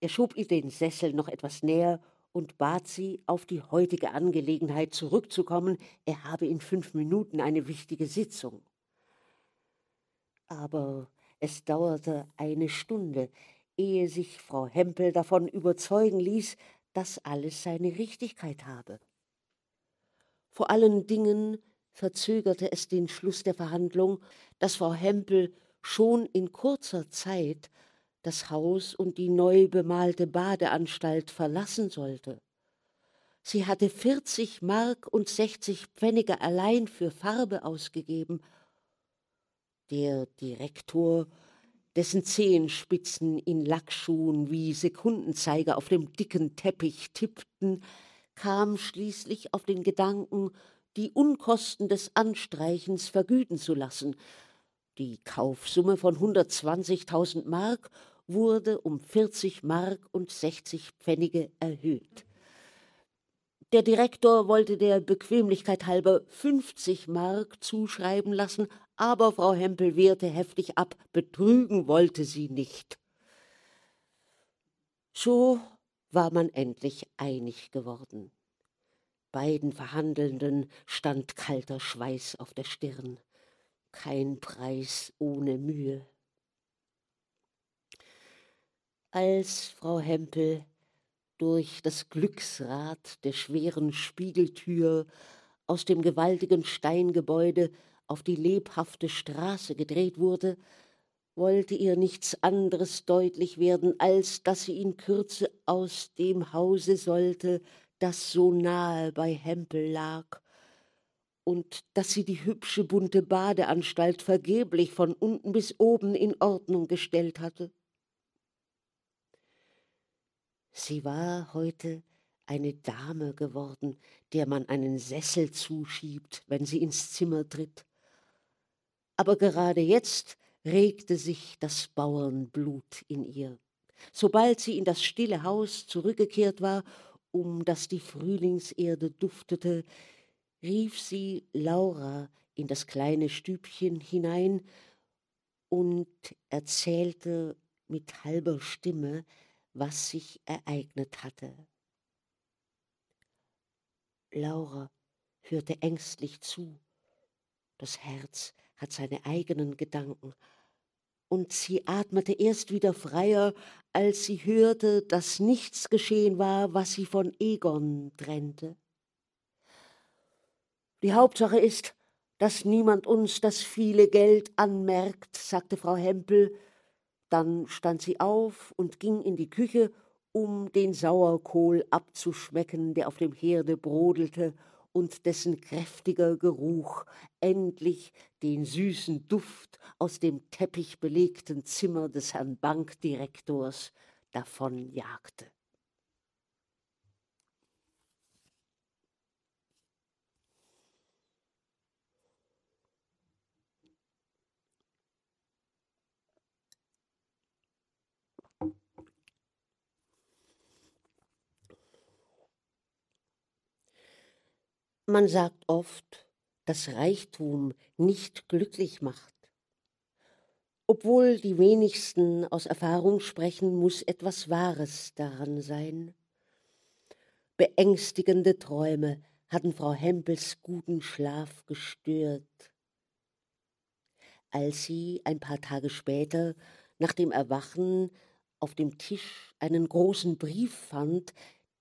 Er schob ihr den Sessel noch etwas näher und bat sie, auf die heutige Angelegenheit zurückzukommen, er habe in fünf Minuten eine wichtige Sitzung aber es dauerte eine Stunde, ehe sich Frau Hempel davon überzeugen ließ, dass alles seine Richtigkeit habe. Vor allen Dingen verzögerte es den Schluss der Verhandlung, dass Frau Hempel schon in kurzer Zeit das Haus und die neu bemalte Badeanstalt verlassen sollte. Sie hatte vierzig Mark und sechzig Pfennige allein für Farbe ausgegeben der Direktor dessen Zehenspitzen in Lackschuhen wie Sekundenzeiger auf dem dicken Teppich tippten, kam schließlich auf den Gedanken, die Unkosten des Anstreichens vergüten zu lassen. Die Kaufsumme von 120.000 Mark wurde um 40 Mark und 60 Pfennige erhöht. Der Direktor wollte der Bequemlichkeit halber 50 Mark zuschreiben lassen, aber Frau Hempel wehrte heftig ab, betrügen wollte sie nicht. So war man endlich einig geworden. Beiden Verhandelnden stand kalter Schweiß auf der Stirn. Kein Preis ohne Mühe. Als Frau Hempel durch das Glücksrad der schweren Spiegeltür aus dem gewaltigen Steingebäude auf die lebhafte Straße gedreht wurde, wollte ihr nichts anderes deutlich werden, als dass sie in Kürze aus dem Hause sollte, das so nahe bei Hempel lag, und dass sie die hübsche bunte Badeanstalt vergeblich von unten bis oben in Ordnung gestellt hatte. Sie war heute eine Dame geworden, der man einen Sessel zuschiebt, wenn sie ins Zimmer tritt. Aber gerade jetzt regte sich das Bauernblut in ihr. Sobald sie in das stille Haus zurückgekehrt war um das die Frühlingserde duftete, rief sie Laura in das kleine Stübchen hinein und erzählte mit halber Stimme, was sich ereignet hatte. Laura hörte ängstlich zu. Das Herz hat seine eigenen Gedanken, und sie atmete erst wieder freier, als sie hörte, dass nichts geschehen war, was sie von Egon trennte. Die Hauptsache ist, dass niemand uns das viele Geld anmerkt, sagte Frau Hempel. Dann stand sie auf und ging in die Küche, um den Sauerkohl abzuschmecken, der auf dem Herde brodelte und dessen kräftiger Geruch endlich den süßen Duft aus dem teppichbelegten Zimmer des Herrn Bankdirektors davonjagte. Man sagt oft, dass Reichtum nicht glücklich macht. Obwohl die wenigsten aus Erfahrung sprechen, muss etwas Wahres daran sein. Beängstigende Träume hatten Frau Hempels guten Schlaf gestört. Als sie ein paar Tage später nach dem Erwachen auf dem Tisch einen großen Brief fand,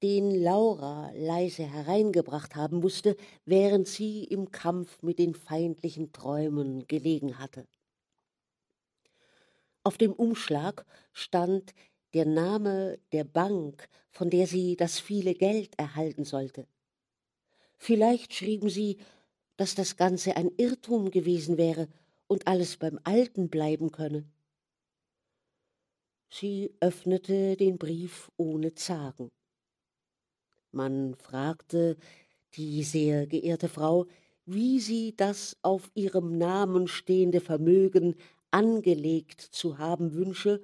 den Laura leise hereingebracht haben musste, während sie im Kampf mit den feindlichen Träumen gelegen hatte. Auf dem Umschlag stand der Name der Bank, von der sie das viele Geld erhalten sollte. Vielleicht schrieben sie, dass das Ganze ein Irrtum gewesen wäre und alles beim Alten bleiben könne. Sie öffnete den Brief ohne Zagen. Man fragte die sehr geehrte Frau, wie sie das auf ihrem Namen stehende Vermögen angelegt zu haben wünsche,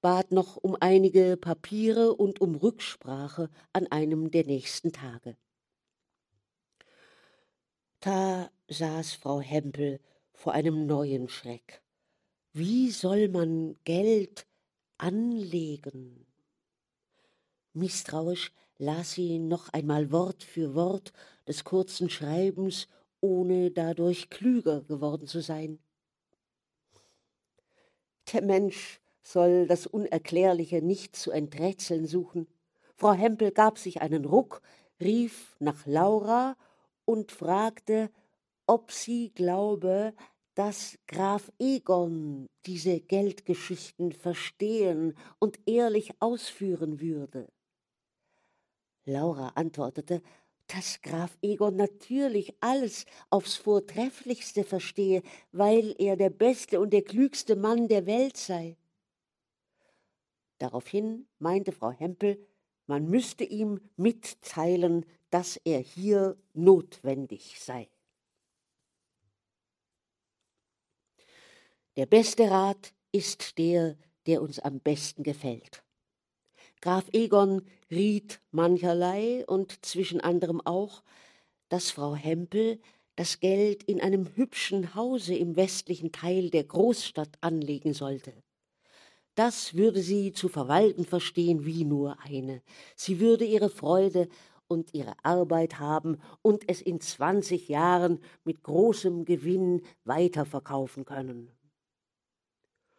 bat noch um einige Papiere und um Rücksprache an einem der nächsten Tage. Da saß Frau Hempel vor einem neuen Schreck. Wie soll man Geld anlegen? Misstrauisch las sie noch einmal Wort für Wort des kurzen Schreibens, ohne dadurch klüger geworden zu sein. Der Mensch soll das Unerklärliche nicht zu enträtseln suchen. Frau Hempel gab sich einen Ruck, rief nach Laura und fragte, ob sie glaube, dass Graf Egon diese Geldgeschichten verstehen und ehrlich ausführen würde. Laura antwortete, dass Graf Egon natürlich alles aufs Vortrefflichste verstehe, weil er der beste und der klügste Mann der Welt sei. Daraufhin meinte Frau Hempel, man müsste ihm mitteilen, dass er hier notwendig sei. Der beste Rat ist der, der uns am besten gefällt. Graf Egon riet mancherlei und zwischen anderem auch, dass Frau Hempel das Geld in einem hübschen Hause im westlichen Teil der Großstadt anlegen sollte. Das würde sie zu verwalten verstehen wie nur eine. Sie würde ihre Freude und ihre Arbeit haben und es in zwanzig Jahren mit großem Gewinn weiterverkaufen können.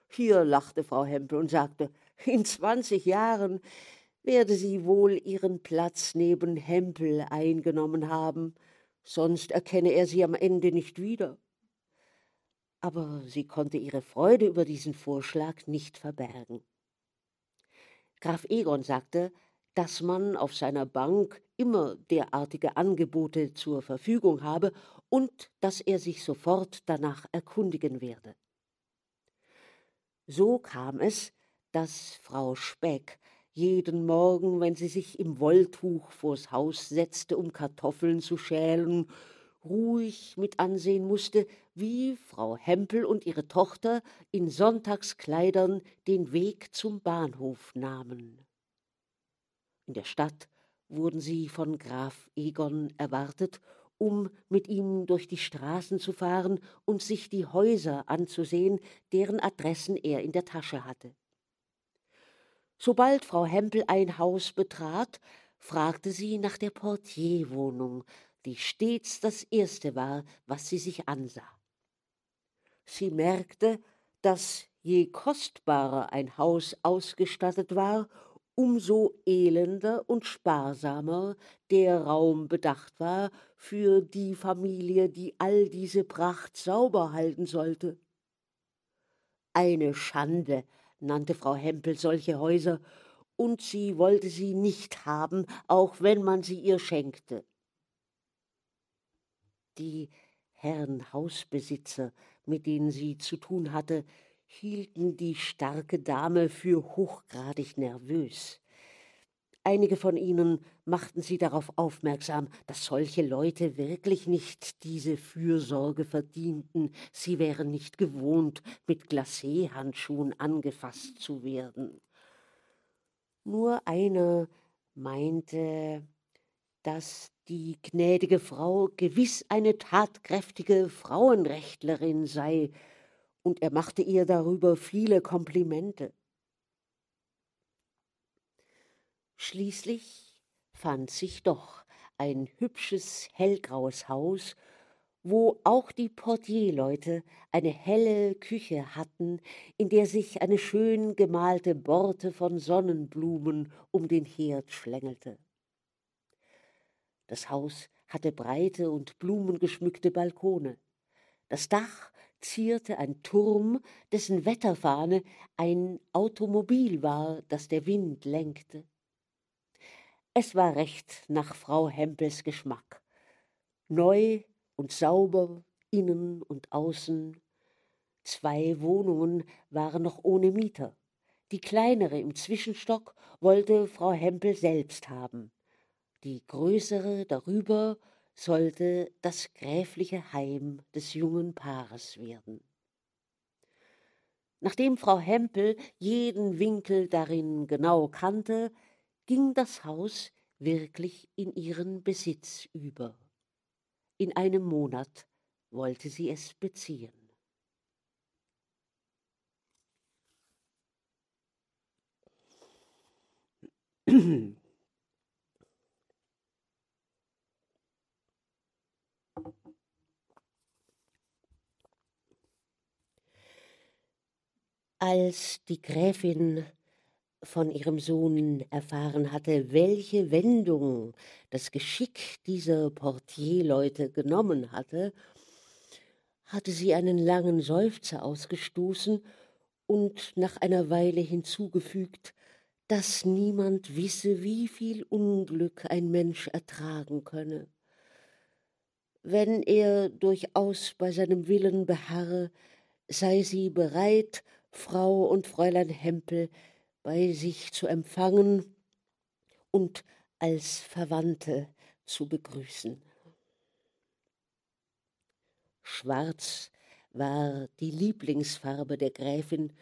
Hier lachte Frau Hempel und sagte, in zwanzig Jahren werde sie wohl ihren Platz neben Hempel eingenommen haben, sonst erkenne er sie am Ende nicht wieder aber sie konnte ihre Freude über diesen Vorschlag nicht verbergen. Graf Egon sagte, dass man auf seiner Bank immer derartige Angebote zur Verfügung habe und dass er sich sofort danach erkundigen werde. So kam es, dass Frau Speck jeden Morgen, wenn sie sich im Wolltuch vors Haus setzte, um Kartoffeln zu schälen ruhig mit ansehen musste, wie Frau Hempel und ihre Tochter in Sonntagskleidern den Weg zum Bahnhof nahmen. In der Stadt wurden sie von Graf Egon erwartet, um mit ihm durch die Straßen zu fahren und sich die Häuser anzusehen, deren Adressen er in der Tasche hatte. Sobald Frau Hempel ein Haus betrat, fragte sie nach der Portierwohnung, die stets das Erste war, was sie sich ansah. Sie merkte, dass je kostbarer ein Haus ausgestattet war, umso elender und sparsamer der Raum bedacht war für die Familie, die all diese Pracht sauber halten sollte. Eine Schande nannte Frau Hempel solche Häuser, und sie wollte sie nicht haben, auch wenn man sie ihr schenkte. Die Herren Hausbesitzer, mit denen sie zu tun hatte, hielten die starke Dame für hochgradig nervös. Einige von ihnen machten sie darauf aufmerksam, dass solche Leute wirklich nicht diese Fürsorge verdienten, sie wären nicht gewohnt, mit Glacéhandschuhen angefasst zu werden. Nur einer meinte, dass die gnädige Frau gewiss eine tatkräftige Frauenrechtlerin sei, und er machte ihr darüber viele Komplimente. Schließlich fand sich doch ein hübsches hellgraues Haus, wo auch die Portierleute eine helle Küche hatten, in der sich eine schön gemalte Borte von Sonnenblumen um den Herd schlängelte. Das Haus hatte breite und blumengeschmückte Balkone. Das Dach zierte ein Turm, dessen Wetterfahne ein Automobil war, das der Wind lenkte. Es war recht nach Frau Hempels Geschmack. Neu und sauber, innen und außen. Zwei Wohnungen waren noch ohne Mieter. Die kleinere im Zwischenstock wollte Frau Hempel selbst haben. Die größere darüber sollte das gräfliche Heim des jungen Paares werden. Nachdem Frau Hempel jeden Winkel darin genau kannte, ging das Haus wirklich in ihren Besitz über. In einem Monat wollte sie es beziehen. Als die Gräfin von ihrem Sohn erfahren hatte, welche Wendung das Geschick dieser Portierleute genommen hatte, hatte sie einen langen Seufzer ausgestoßen und nach einer Weile hinzugefügt, dass niemand wisse, wie viel Unglück ein Mensch ertragen könne. Wenn er durchaus bei seinem Willen beharre, sei sie bereit, Frau und Fräulein Hempel bei sich zu empfangen und als Verwandte zu begrüßen. Schwarz war die Lieblingsfarbe der Gräfin,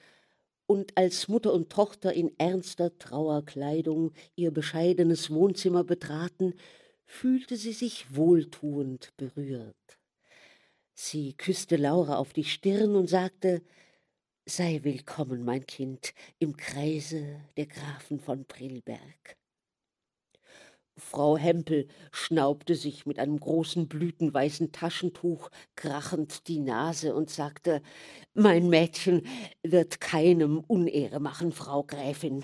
und als Mutter und Tochter in ernster Trauerkleidung ihr bescheidenes Wohnzimmer betraten, fühlte sie sich wohltuend berührt. Sie küsste Laura auf die Stirn und sagte Sei willkommen, mein Kind, im Kreise der Grafen von Prillberg. Frau Hempel schnaubte sich mit einem großen blütenweißen Taschentuch krachend die Nase und sagte Mein Mädchen wird keinem Unehre machen, Frau Gräfin.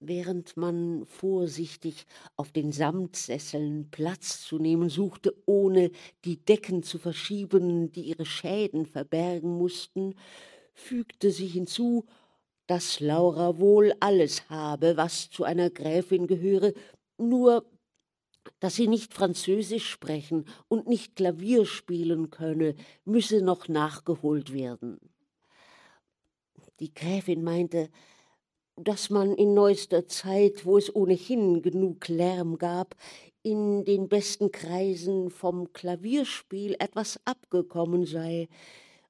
Während man vorsichtig auf den Samtsesseln Platz zu nehmen suchte, ohne die Decken zu verschieben, die ihre Schäden verbergen mussten, fügte sie hinzu dass Laura wohl alles habe, was zu einer Gräfin gehöre, nur dass sie nicht Französisch sprechen und nicht Klavier spielen könne, müsse noch nachgeholt werden. Die Gräfin meinte, dass man in neuester Zeit, wo es ohnehin genug Lärm gab, in den besten Kreisen vom Klavierspiel etwas abgekommen sei,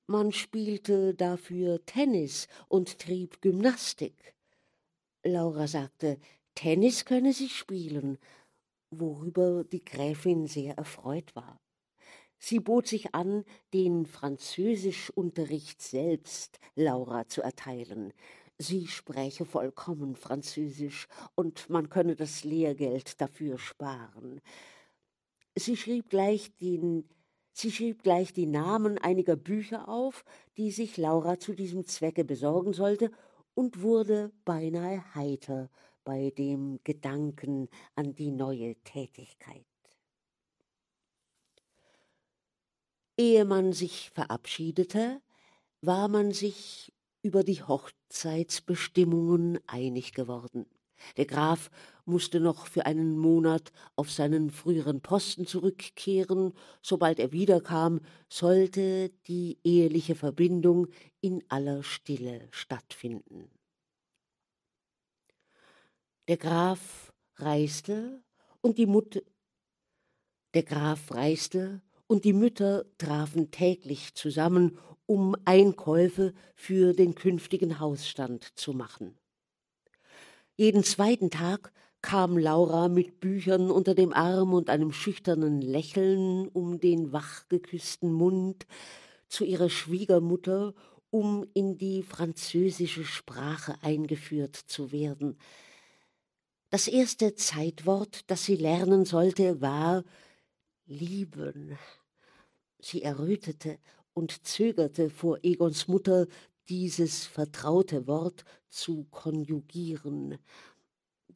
man spielte dafür Tennis und trieb Gymnastik. Laura sagte, Tennis könne sie spielen, worüber die Gräfin sehr erfreut war. Sie bot sich an, den Französischunterricht selbst Laura zu erteilen. Sie spräche vollkommen Französisch und man könne das Lehrgeld dafür sparen. Sie schrieb gleich den Sie schrieb gleich die Namen einiger Bücher auf, die sich Laura zu diesem Zwecke besorgen sollte, und wurde beinahe heiter bei dem Gedanken an die neue Tätigkeit. Ehe man sich verabschiedete, war man sich über die Hochzeitsbestimmungen einig geworden. Der Graf musste noch für einen Monat auf seinen früheren Posten zurückkehren. Sobald er wiederkam, sollte die eheliche Verbindung in aller Stille stattfinden. Der Graf reiste und die Mutter der Graf reiste und die Mütter trafen täglich zusammen, um Einkäufe für den künftigen Hausstand zu machen. Jeden zweiten Tag kam Laura mit Büchern unter dem Arm und einem schüchternen Lächeln um den wachgeküßten Mund zu ihrer Schwiegermutter, um in die französische Sprache eingeführt zu werden. Das erste Zeitwort, das sie lernen sollte, war lieben. Sie errötete und zögerte vor Egons Mutter, dieses vertraute Wort zu konjugieren.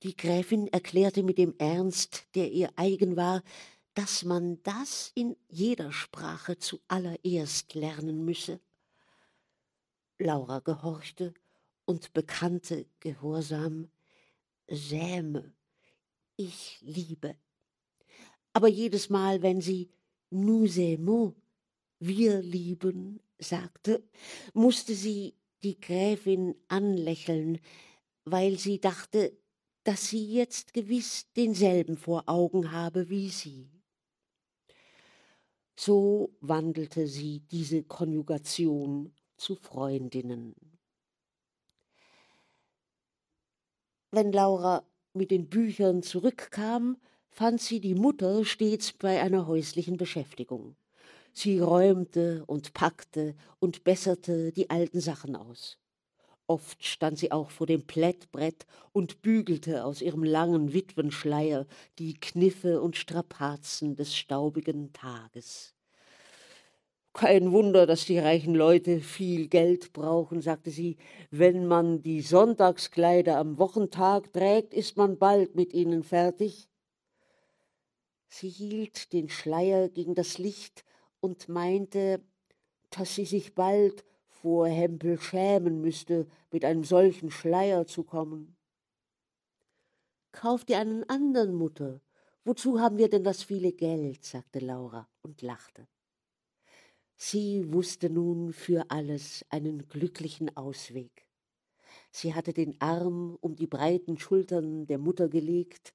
Die Gräfin erklärte mit dem Ernst, der ihr eigen war, dass man das in jeder Sprache zuallererst lernen müsse. Laura gehorchte und bekannte gehorsam Säme, ich liebe. Aber jedes Mal, wenn sie nous aimons, wir lieben, sagte, musste sie die Gräfin anlächeln, weil sie dachte, dass sie jetzt gewiss denselben vor Augen habe wie sie. So wandelte sie diese Konjugation zu Freundinnen. Wenn Laura mit den Büchern zurückkam, fand sie die Mutter stets bei einer häuslichen Beschäftigung. Sie räumte und packte und besserte die alten Sachen aus. Oft stand sie auch vor dem Plättbrett und bügelte aus ihrem langen Witwenschleier die Kniffe und Strapazen des staubigen Tages. Kein Wunder, dass die reichen Leute viel Geld brauchen, sagte sie. Wenn man die Sonntagskleider am Wochentag trägt, ist man bald mit ihnen fertig. Sie hielt den Schleier gegen das Licht und meinte, dass sie sich bald vor Hempel schämen müsste, mit einem solchen Schleier zu kommen. Kauf dir einen anderen, Mutter. Wozu haben wir denn das viele Geld? sagte Laura und lachte. Sie wusste nun für alles einen glücklichen Ausweg. Sie hatte den Arm um die breiten Schultern der Mutter gelegt,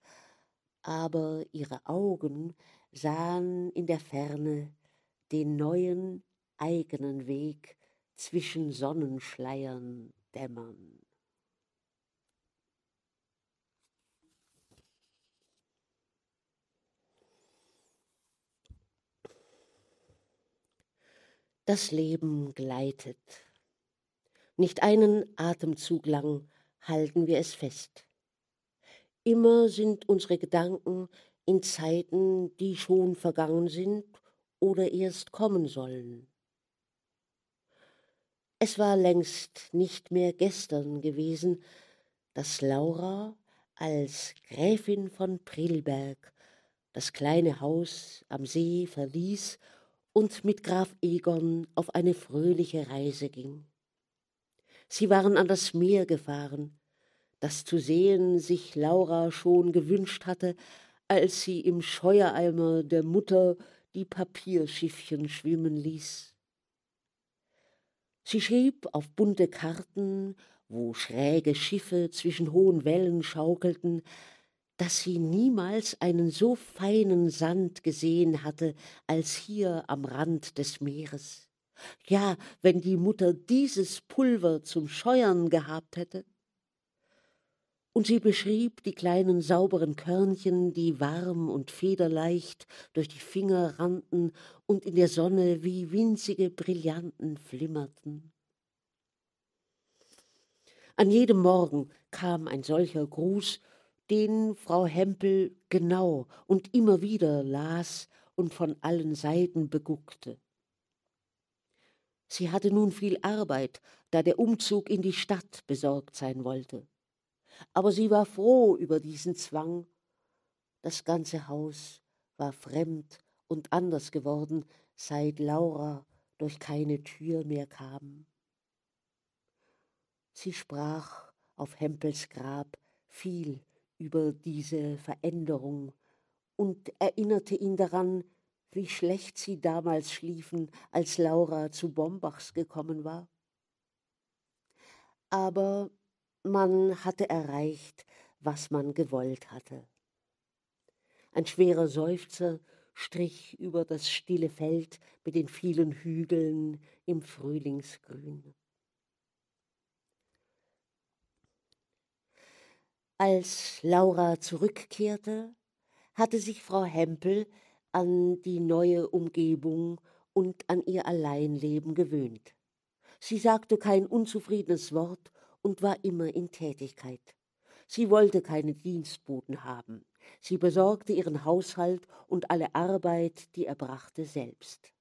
aber ihre Augen sahen in der Ferne den neuen eigenen Weg zwischen Sonnenschleiern dämmern. Das Leben gleitet. Nicht einen Atemzug lang halten wir es fest. Immer sind unsere Gedanken in Zeiten, die schon vergangen sind oder erst kommen sollen. Es war längst nicht mehr gestern gewesen, dass Laura als Gräfin von Prilberg das kleine Haus am See verließ und mit Graf Egon auf eine fröhliche Reise ging. Sie waren an das Meer gefahren, das zu sehen sich Laura schon gewünscht hatte, als sie im Scheuereimer der Mutter die Papierschiffchen schwimmen ließ. Sie schrieb auf bunte Karten, wo schräge Schiffe zwischen hohen Wellen schaukelten, dass sie niemals einen so feinen Sand gesehen hatte als hier am Rand des Meeres. Ja, wenn die Mutter dieses Pulver zum Scheuern gehabt hätte. Und sie beschrieb die kleinen sauberen Körnchen, die warm und federleicht durch die Finger rannten und in der Sonne wie winzige Brillanten flimmerten. An jedem Morgen kam ein solcher Gruß den Frau Hempel genau und immer wieder las und von allen Seiten beguckte. Sie hatte nun viel Arbeit, da der Umzug in die Stadt besorgt sein wollte. Aber sie war froh über diesen Zwang. Das ganze Haus war fremd und anders geworden, seit Laura durch keine Tür mehr kam. Sie sprach auf Hempels Grab viel über diese Veränderung und erinnerte ihn daran, wie schlecht sie damals schliefen, als Laura zu Bombachs gekommen war. Aber man hatte erreicht, was man gewollt hatte. Ein schwerer Seufzer strich über das stille Feld mit den vielen Hügeln im Frühlingsgrün. Als Laura zurückkehrte, hatte sich Frau Hempel an die neue Umgebung und an ihr Alleinleben gewöhnt. Sie sagte kein unzufriedenes Wort und war immer in Tätigkeit. Sie wollte keine Dienstboten haben. Sie besorgte ihren Haushalt und alle Arbeit, die er brachte, selbst.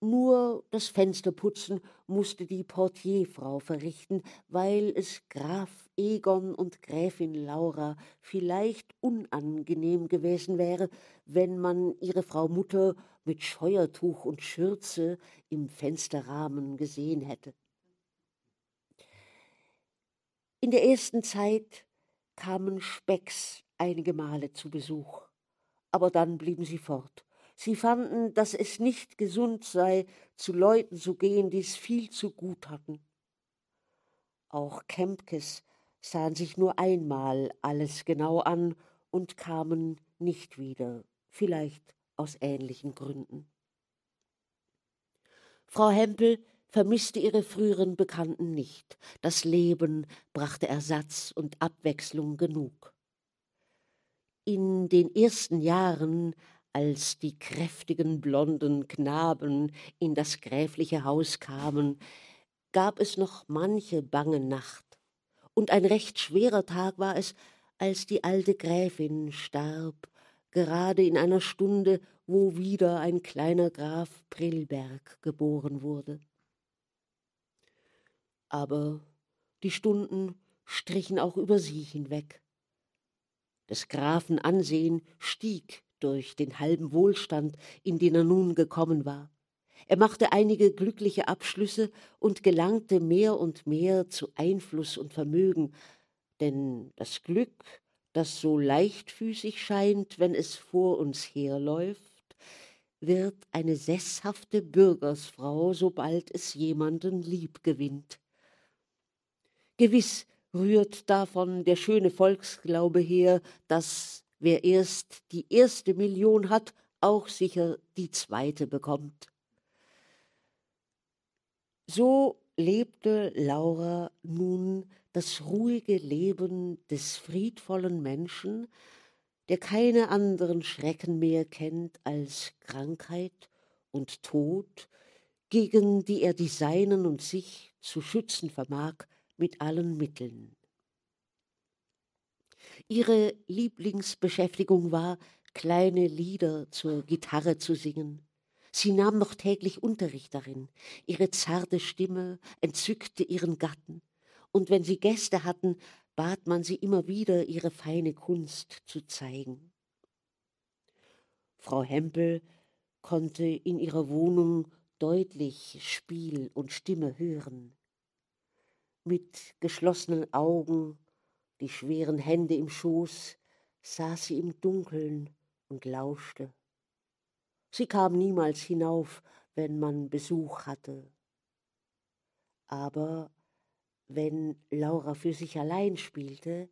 Nur das Fensterputzen musste die Portierfrau verrichten, weil es Graf Egon und Gräfin Laura vielleicht unangenehm gewesen wäre, wenn man ihre Frau Mutter mit Scheuertuch und Schürze im Fensterrahmen gesehen hätte. In der ersten Zeit kamen Specks einige Male zu Besuch, aber dann blieben sie fort Sie fanden, dass es nicht gesund sei, zu Leuten zu gehen, die es viel zu gut hatten. Auch Kempkes sahen sich nur einmal alles genau an und kamen nicht wieder, vielleicht aus ähnlichen Gründen. Frau Hempel vermisste ihre früheren Bekannten nicht. Das Leben brachte Ersatz und Abwechslung genug. In den ersten Jahren als die kräftigen blonden Knaben in das gräfliche Haus kamen, gab es noch manche bange Nacht, und ein recht schwerer Tag war es, als die alte Gräfin starb, gerade in einer Stunde, wo wieder ein kleiner Graf Prillberg geboren wurde. Aber die Stunden strichen auch über sie hinweg. Des Grafen Ansehen stieg durch den halben Wohlstand, in den er nun gekommen war. Er machte einige glückliche Abschlüsse und gelangte mehr und mehr zu Einfluss und Vermögen, denn das Glück, das so leichtfüßig scheint, wenn es vor uns herläuft, wird eine sesshafte Bürgersfrau, sobald es jemanden lieb gewinnt. Gewiss rührt davon der schöne Volksglaube her, dass wer erst die erste Million hat, auch sicher die zweite bekommt. So lebte Laura nun das ruhige Leben des friedvollen Menschen, der keine anderen Schrecken mehr kennt als Krankheit und Tod, gegen die er die Seinen und sich zu schützen vermag mit allen Mitteln. Ihre Lieblingsbeschäftigung war, kleine Lieder zur Gitarre zu singen. Sie nahm noch täglich Unterricht darin. Ihre zarte Stimme entzückte ihren Gatten, und wenn sie Gäste hatten, bat man sie immer wieder, ihre feine Kunst zu zeigen. Frau Hempel konnte in ihrer Wohnung deutlich Spiel und Stimme hören. Mit geschlossenen Augen, die schweren Hände im Schoß, saß sie im Dunkeln und lauschte. Sie kam niemals hinauf, wenn man Besuch hatte. Aber wenn Laura für sich allein spielte,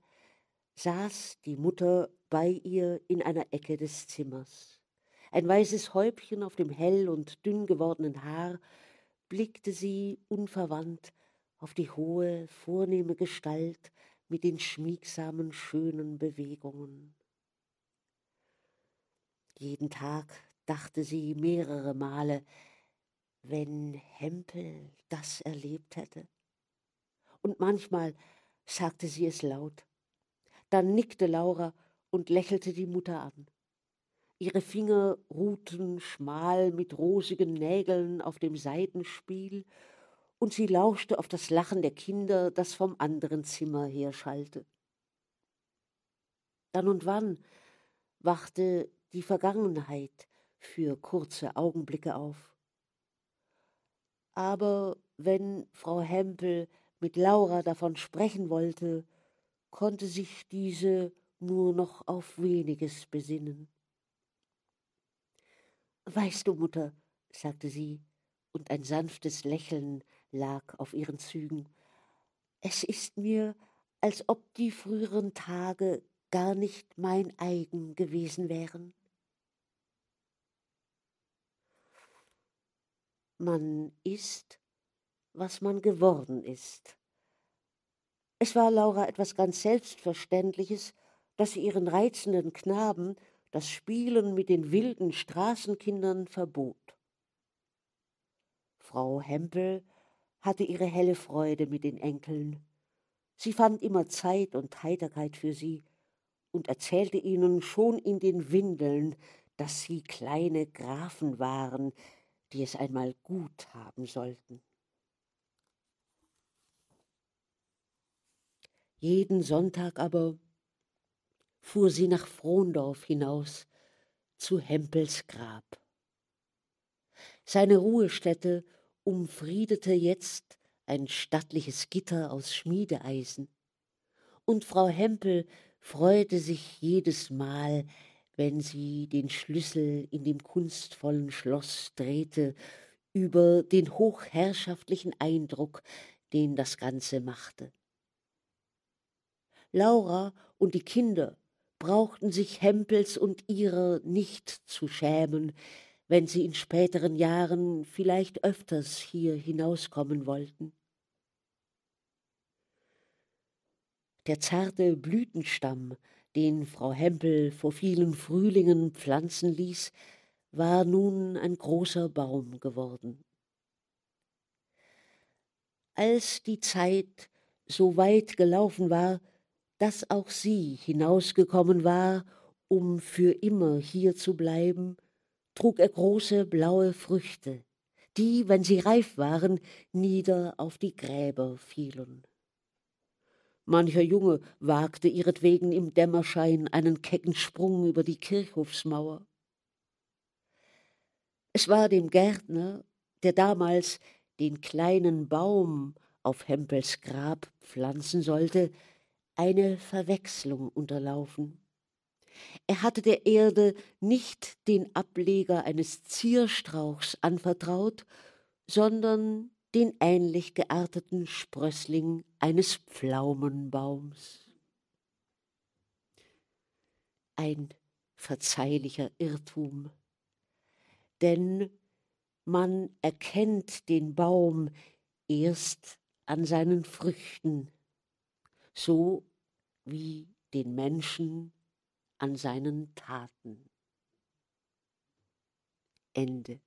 saß die Mutter bei ihr in einer Ecke des Zimmers. Ein weißes Häubchen auf dem hell und dünn gewordenen Haar blickte sie unverwandt auf die hohe, vornehme Gestalt mit den schmiegsamen, schönen Bewegungen. Jeden Tag dachte sie mehrere Male, wenn Hempel das erlebt hätte und manchmal sagte sie es laut. Dann nickte Laura und lächelte die Mutter an. Ihre Finger ruhten schmal mit rosigen Nägeln auf dem Seitenspiel, und sie lauschte auf das Lachen der Kinder, das vom anderen Zimmer herschallte. Dann und wann wachte die Vergangenheit für kurze Augenblicke auf. Aber wenn Frau Hempel mit Laura davon sprechen wollte, konnte sich diese nur noch auf weniges besinnen. Weißt du, Mutter, sagte sie, und ein sanftes Lächeln lag auf ihren Zügen, es ist mir, als ob die früheren Tage gar nicht mein eigen gewesen wären. Man ist was man geworden ist. Es war Laura etwas ganz Selbstverständliches, dass sie ihren reizenden Knaben das Spielen mit den wilden Straßenkindern verbot. Frau Hempel hatte ihre helle Freude mit den Enkeln. Sie fand immer Zeit und Heiterkeit für sie und erzählte ihnen schon in den Windeln, dass sie kleine Grafen waren, die es einmal gut haben sollten. Jeden Sonntag aber fuhr sie nach Frondorf hinaus zu Hempels Grab. Seine Ruhestätte umfriedete jetzt ein stattliches Gitter aus Schmiedeeisen, und Frau Hempel freute sich jedes Mal, wenn sie den Schlüssel in dem kunstvollen Schloss drehte, über den hochherrschaftlichen Eindruck, den das Ganze machte. Laura und die Kinder brauchten sich Hempels und ihrer nicht zu schämen, wenn sie in späteren Jahren vielleicht öfters hier hinauskommen wollten. Der zarte Blütenstamm, den Frau Hempel vor vielen Frühlingen pflanzen ließ, war nun ein großer Baum geworden. Als die Zeit so weit gelaufen war, dass auch sie hinausgekommen war, um für immer hier zu bleiben, trug er große blaue Früchte, die, wenn sie reif waren, nieder auf die Gräber fielen. Mancher Junge wagte ihretwegen im Dämmerschein einen kecken Sprung über die Kirchhofsmauer. Es war dem Gärtner der damals den kleinen Baum auf Hempels Grab pflanzen sollte, eine Verwechslung unterlaufen. Er hatte der Erde nicht den Ableger eines Zierstrauchs anvertraut, sondern den ähnlich gearteten Sprössling eines Pflaumenbaums. Ein verzeihlicher Irrtum, denn man erkennt den Baum erst an seinen Früchten, so wie den Menschen an seinen Taten. Ende.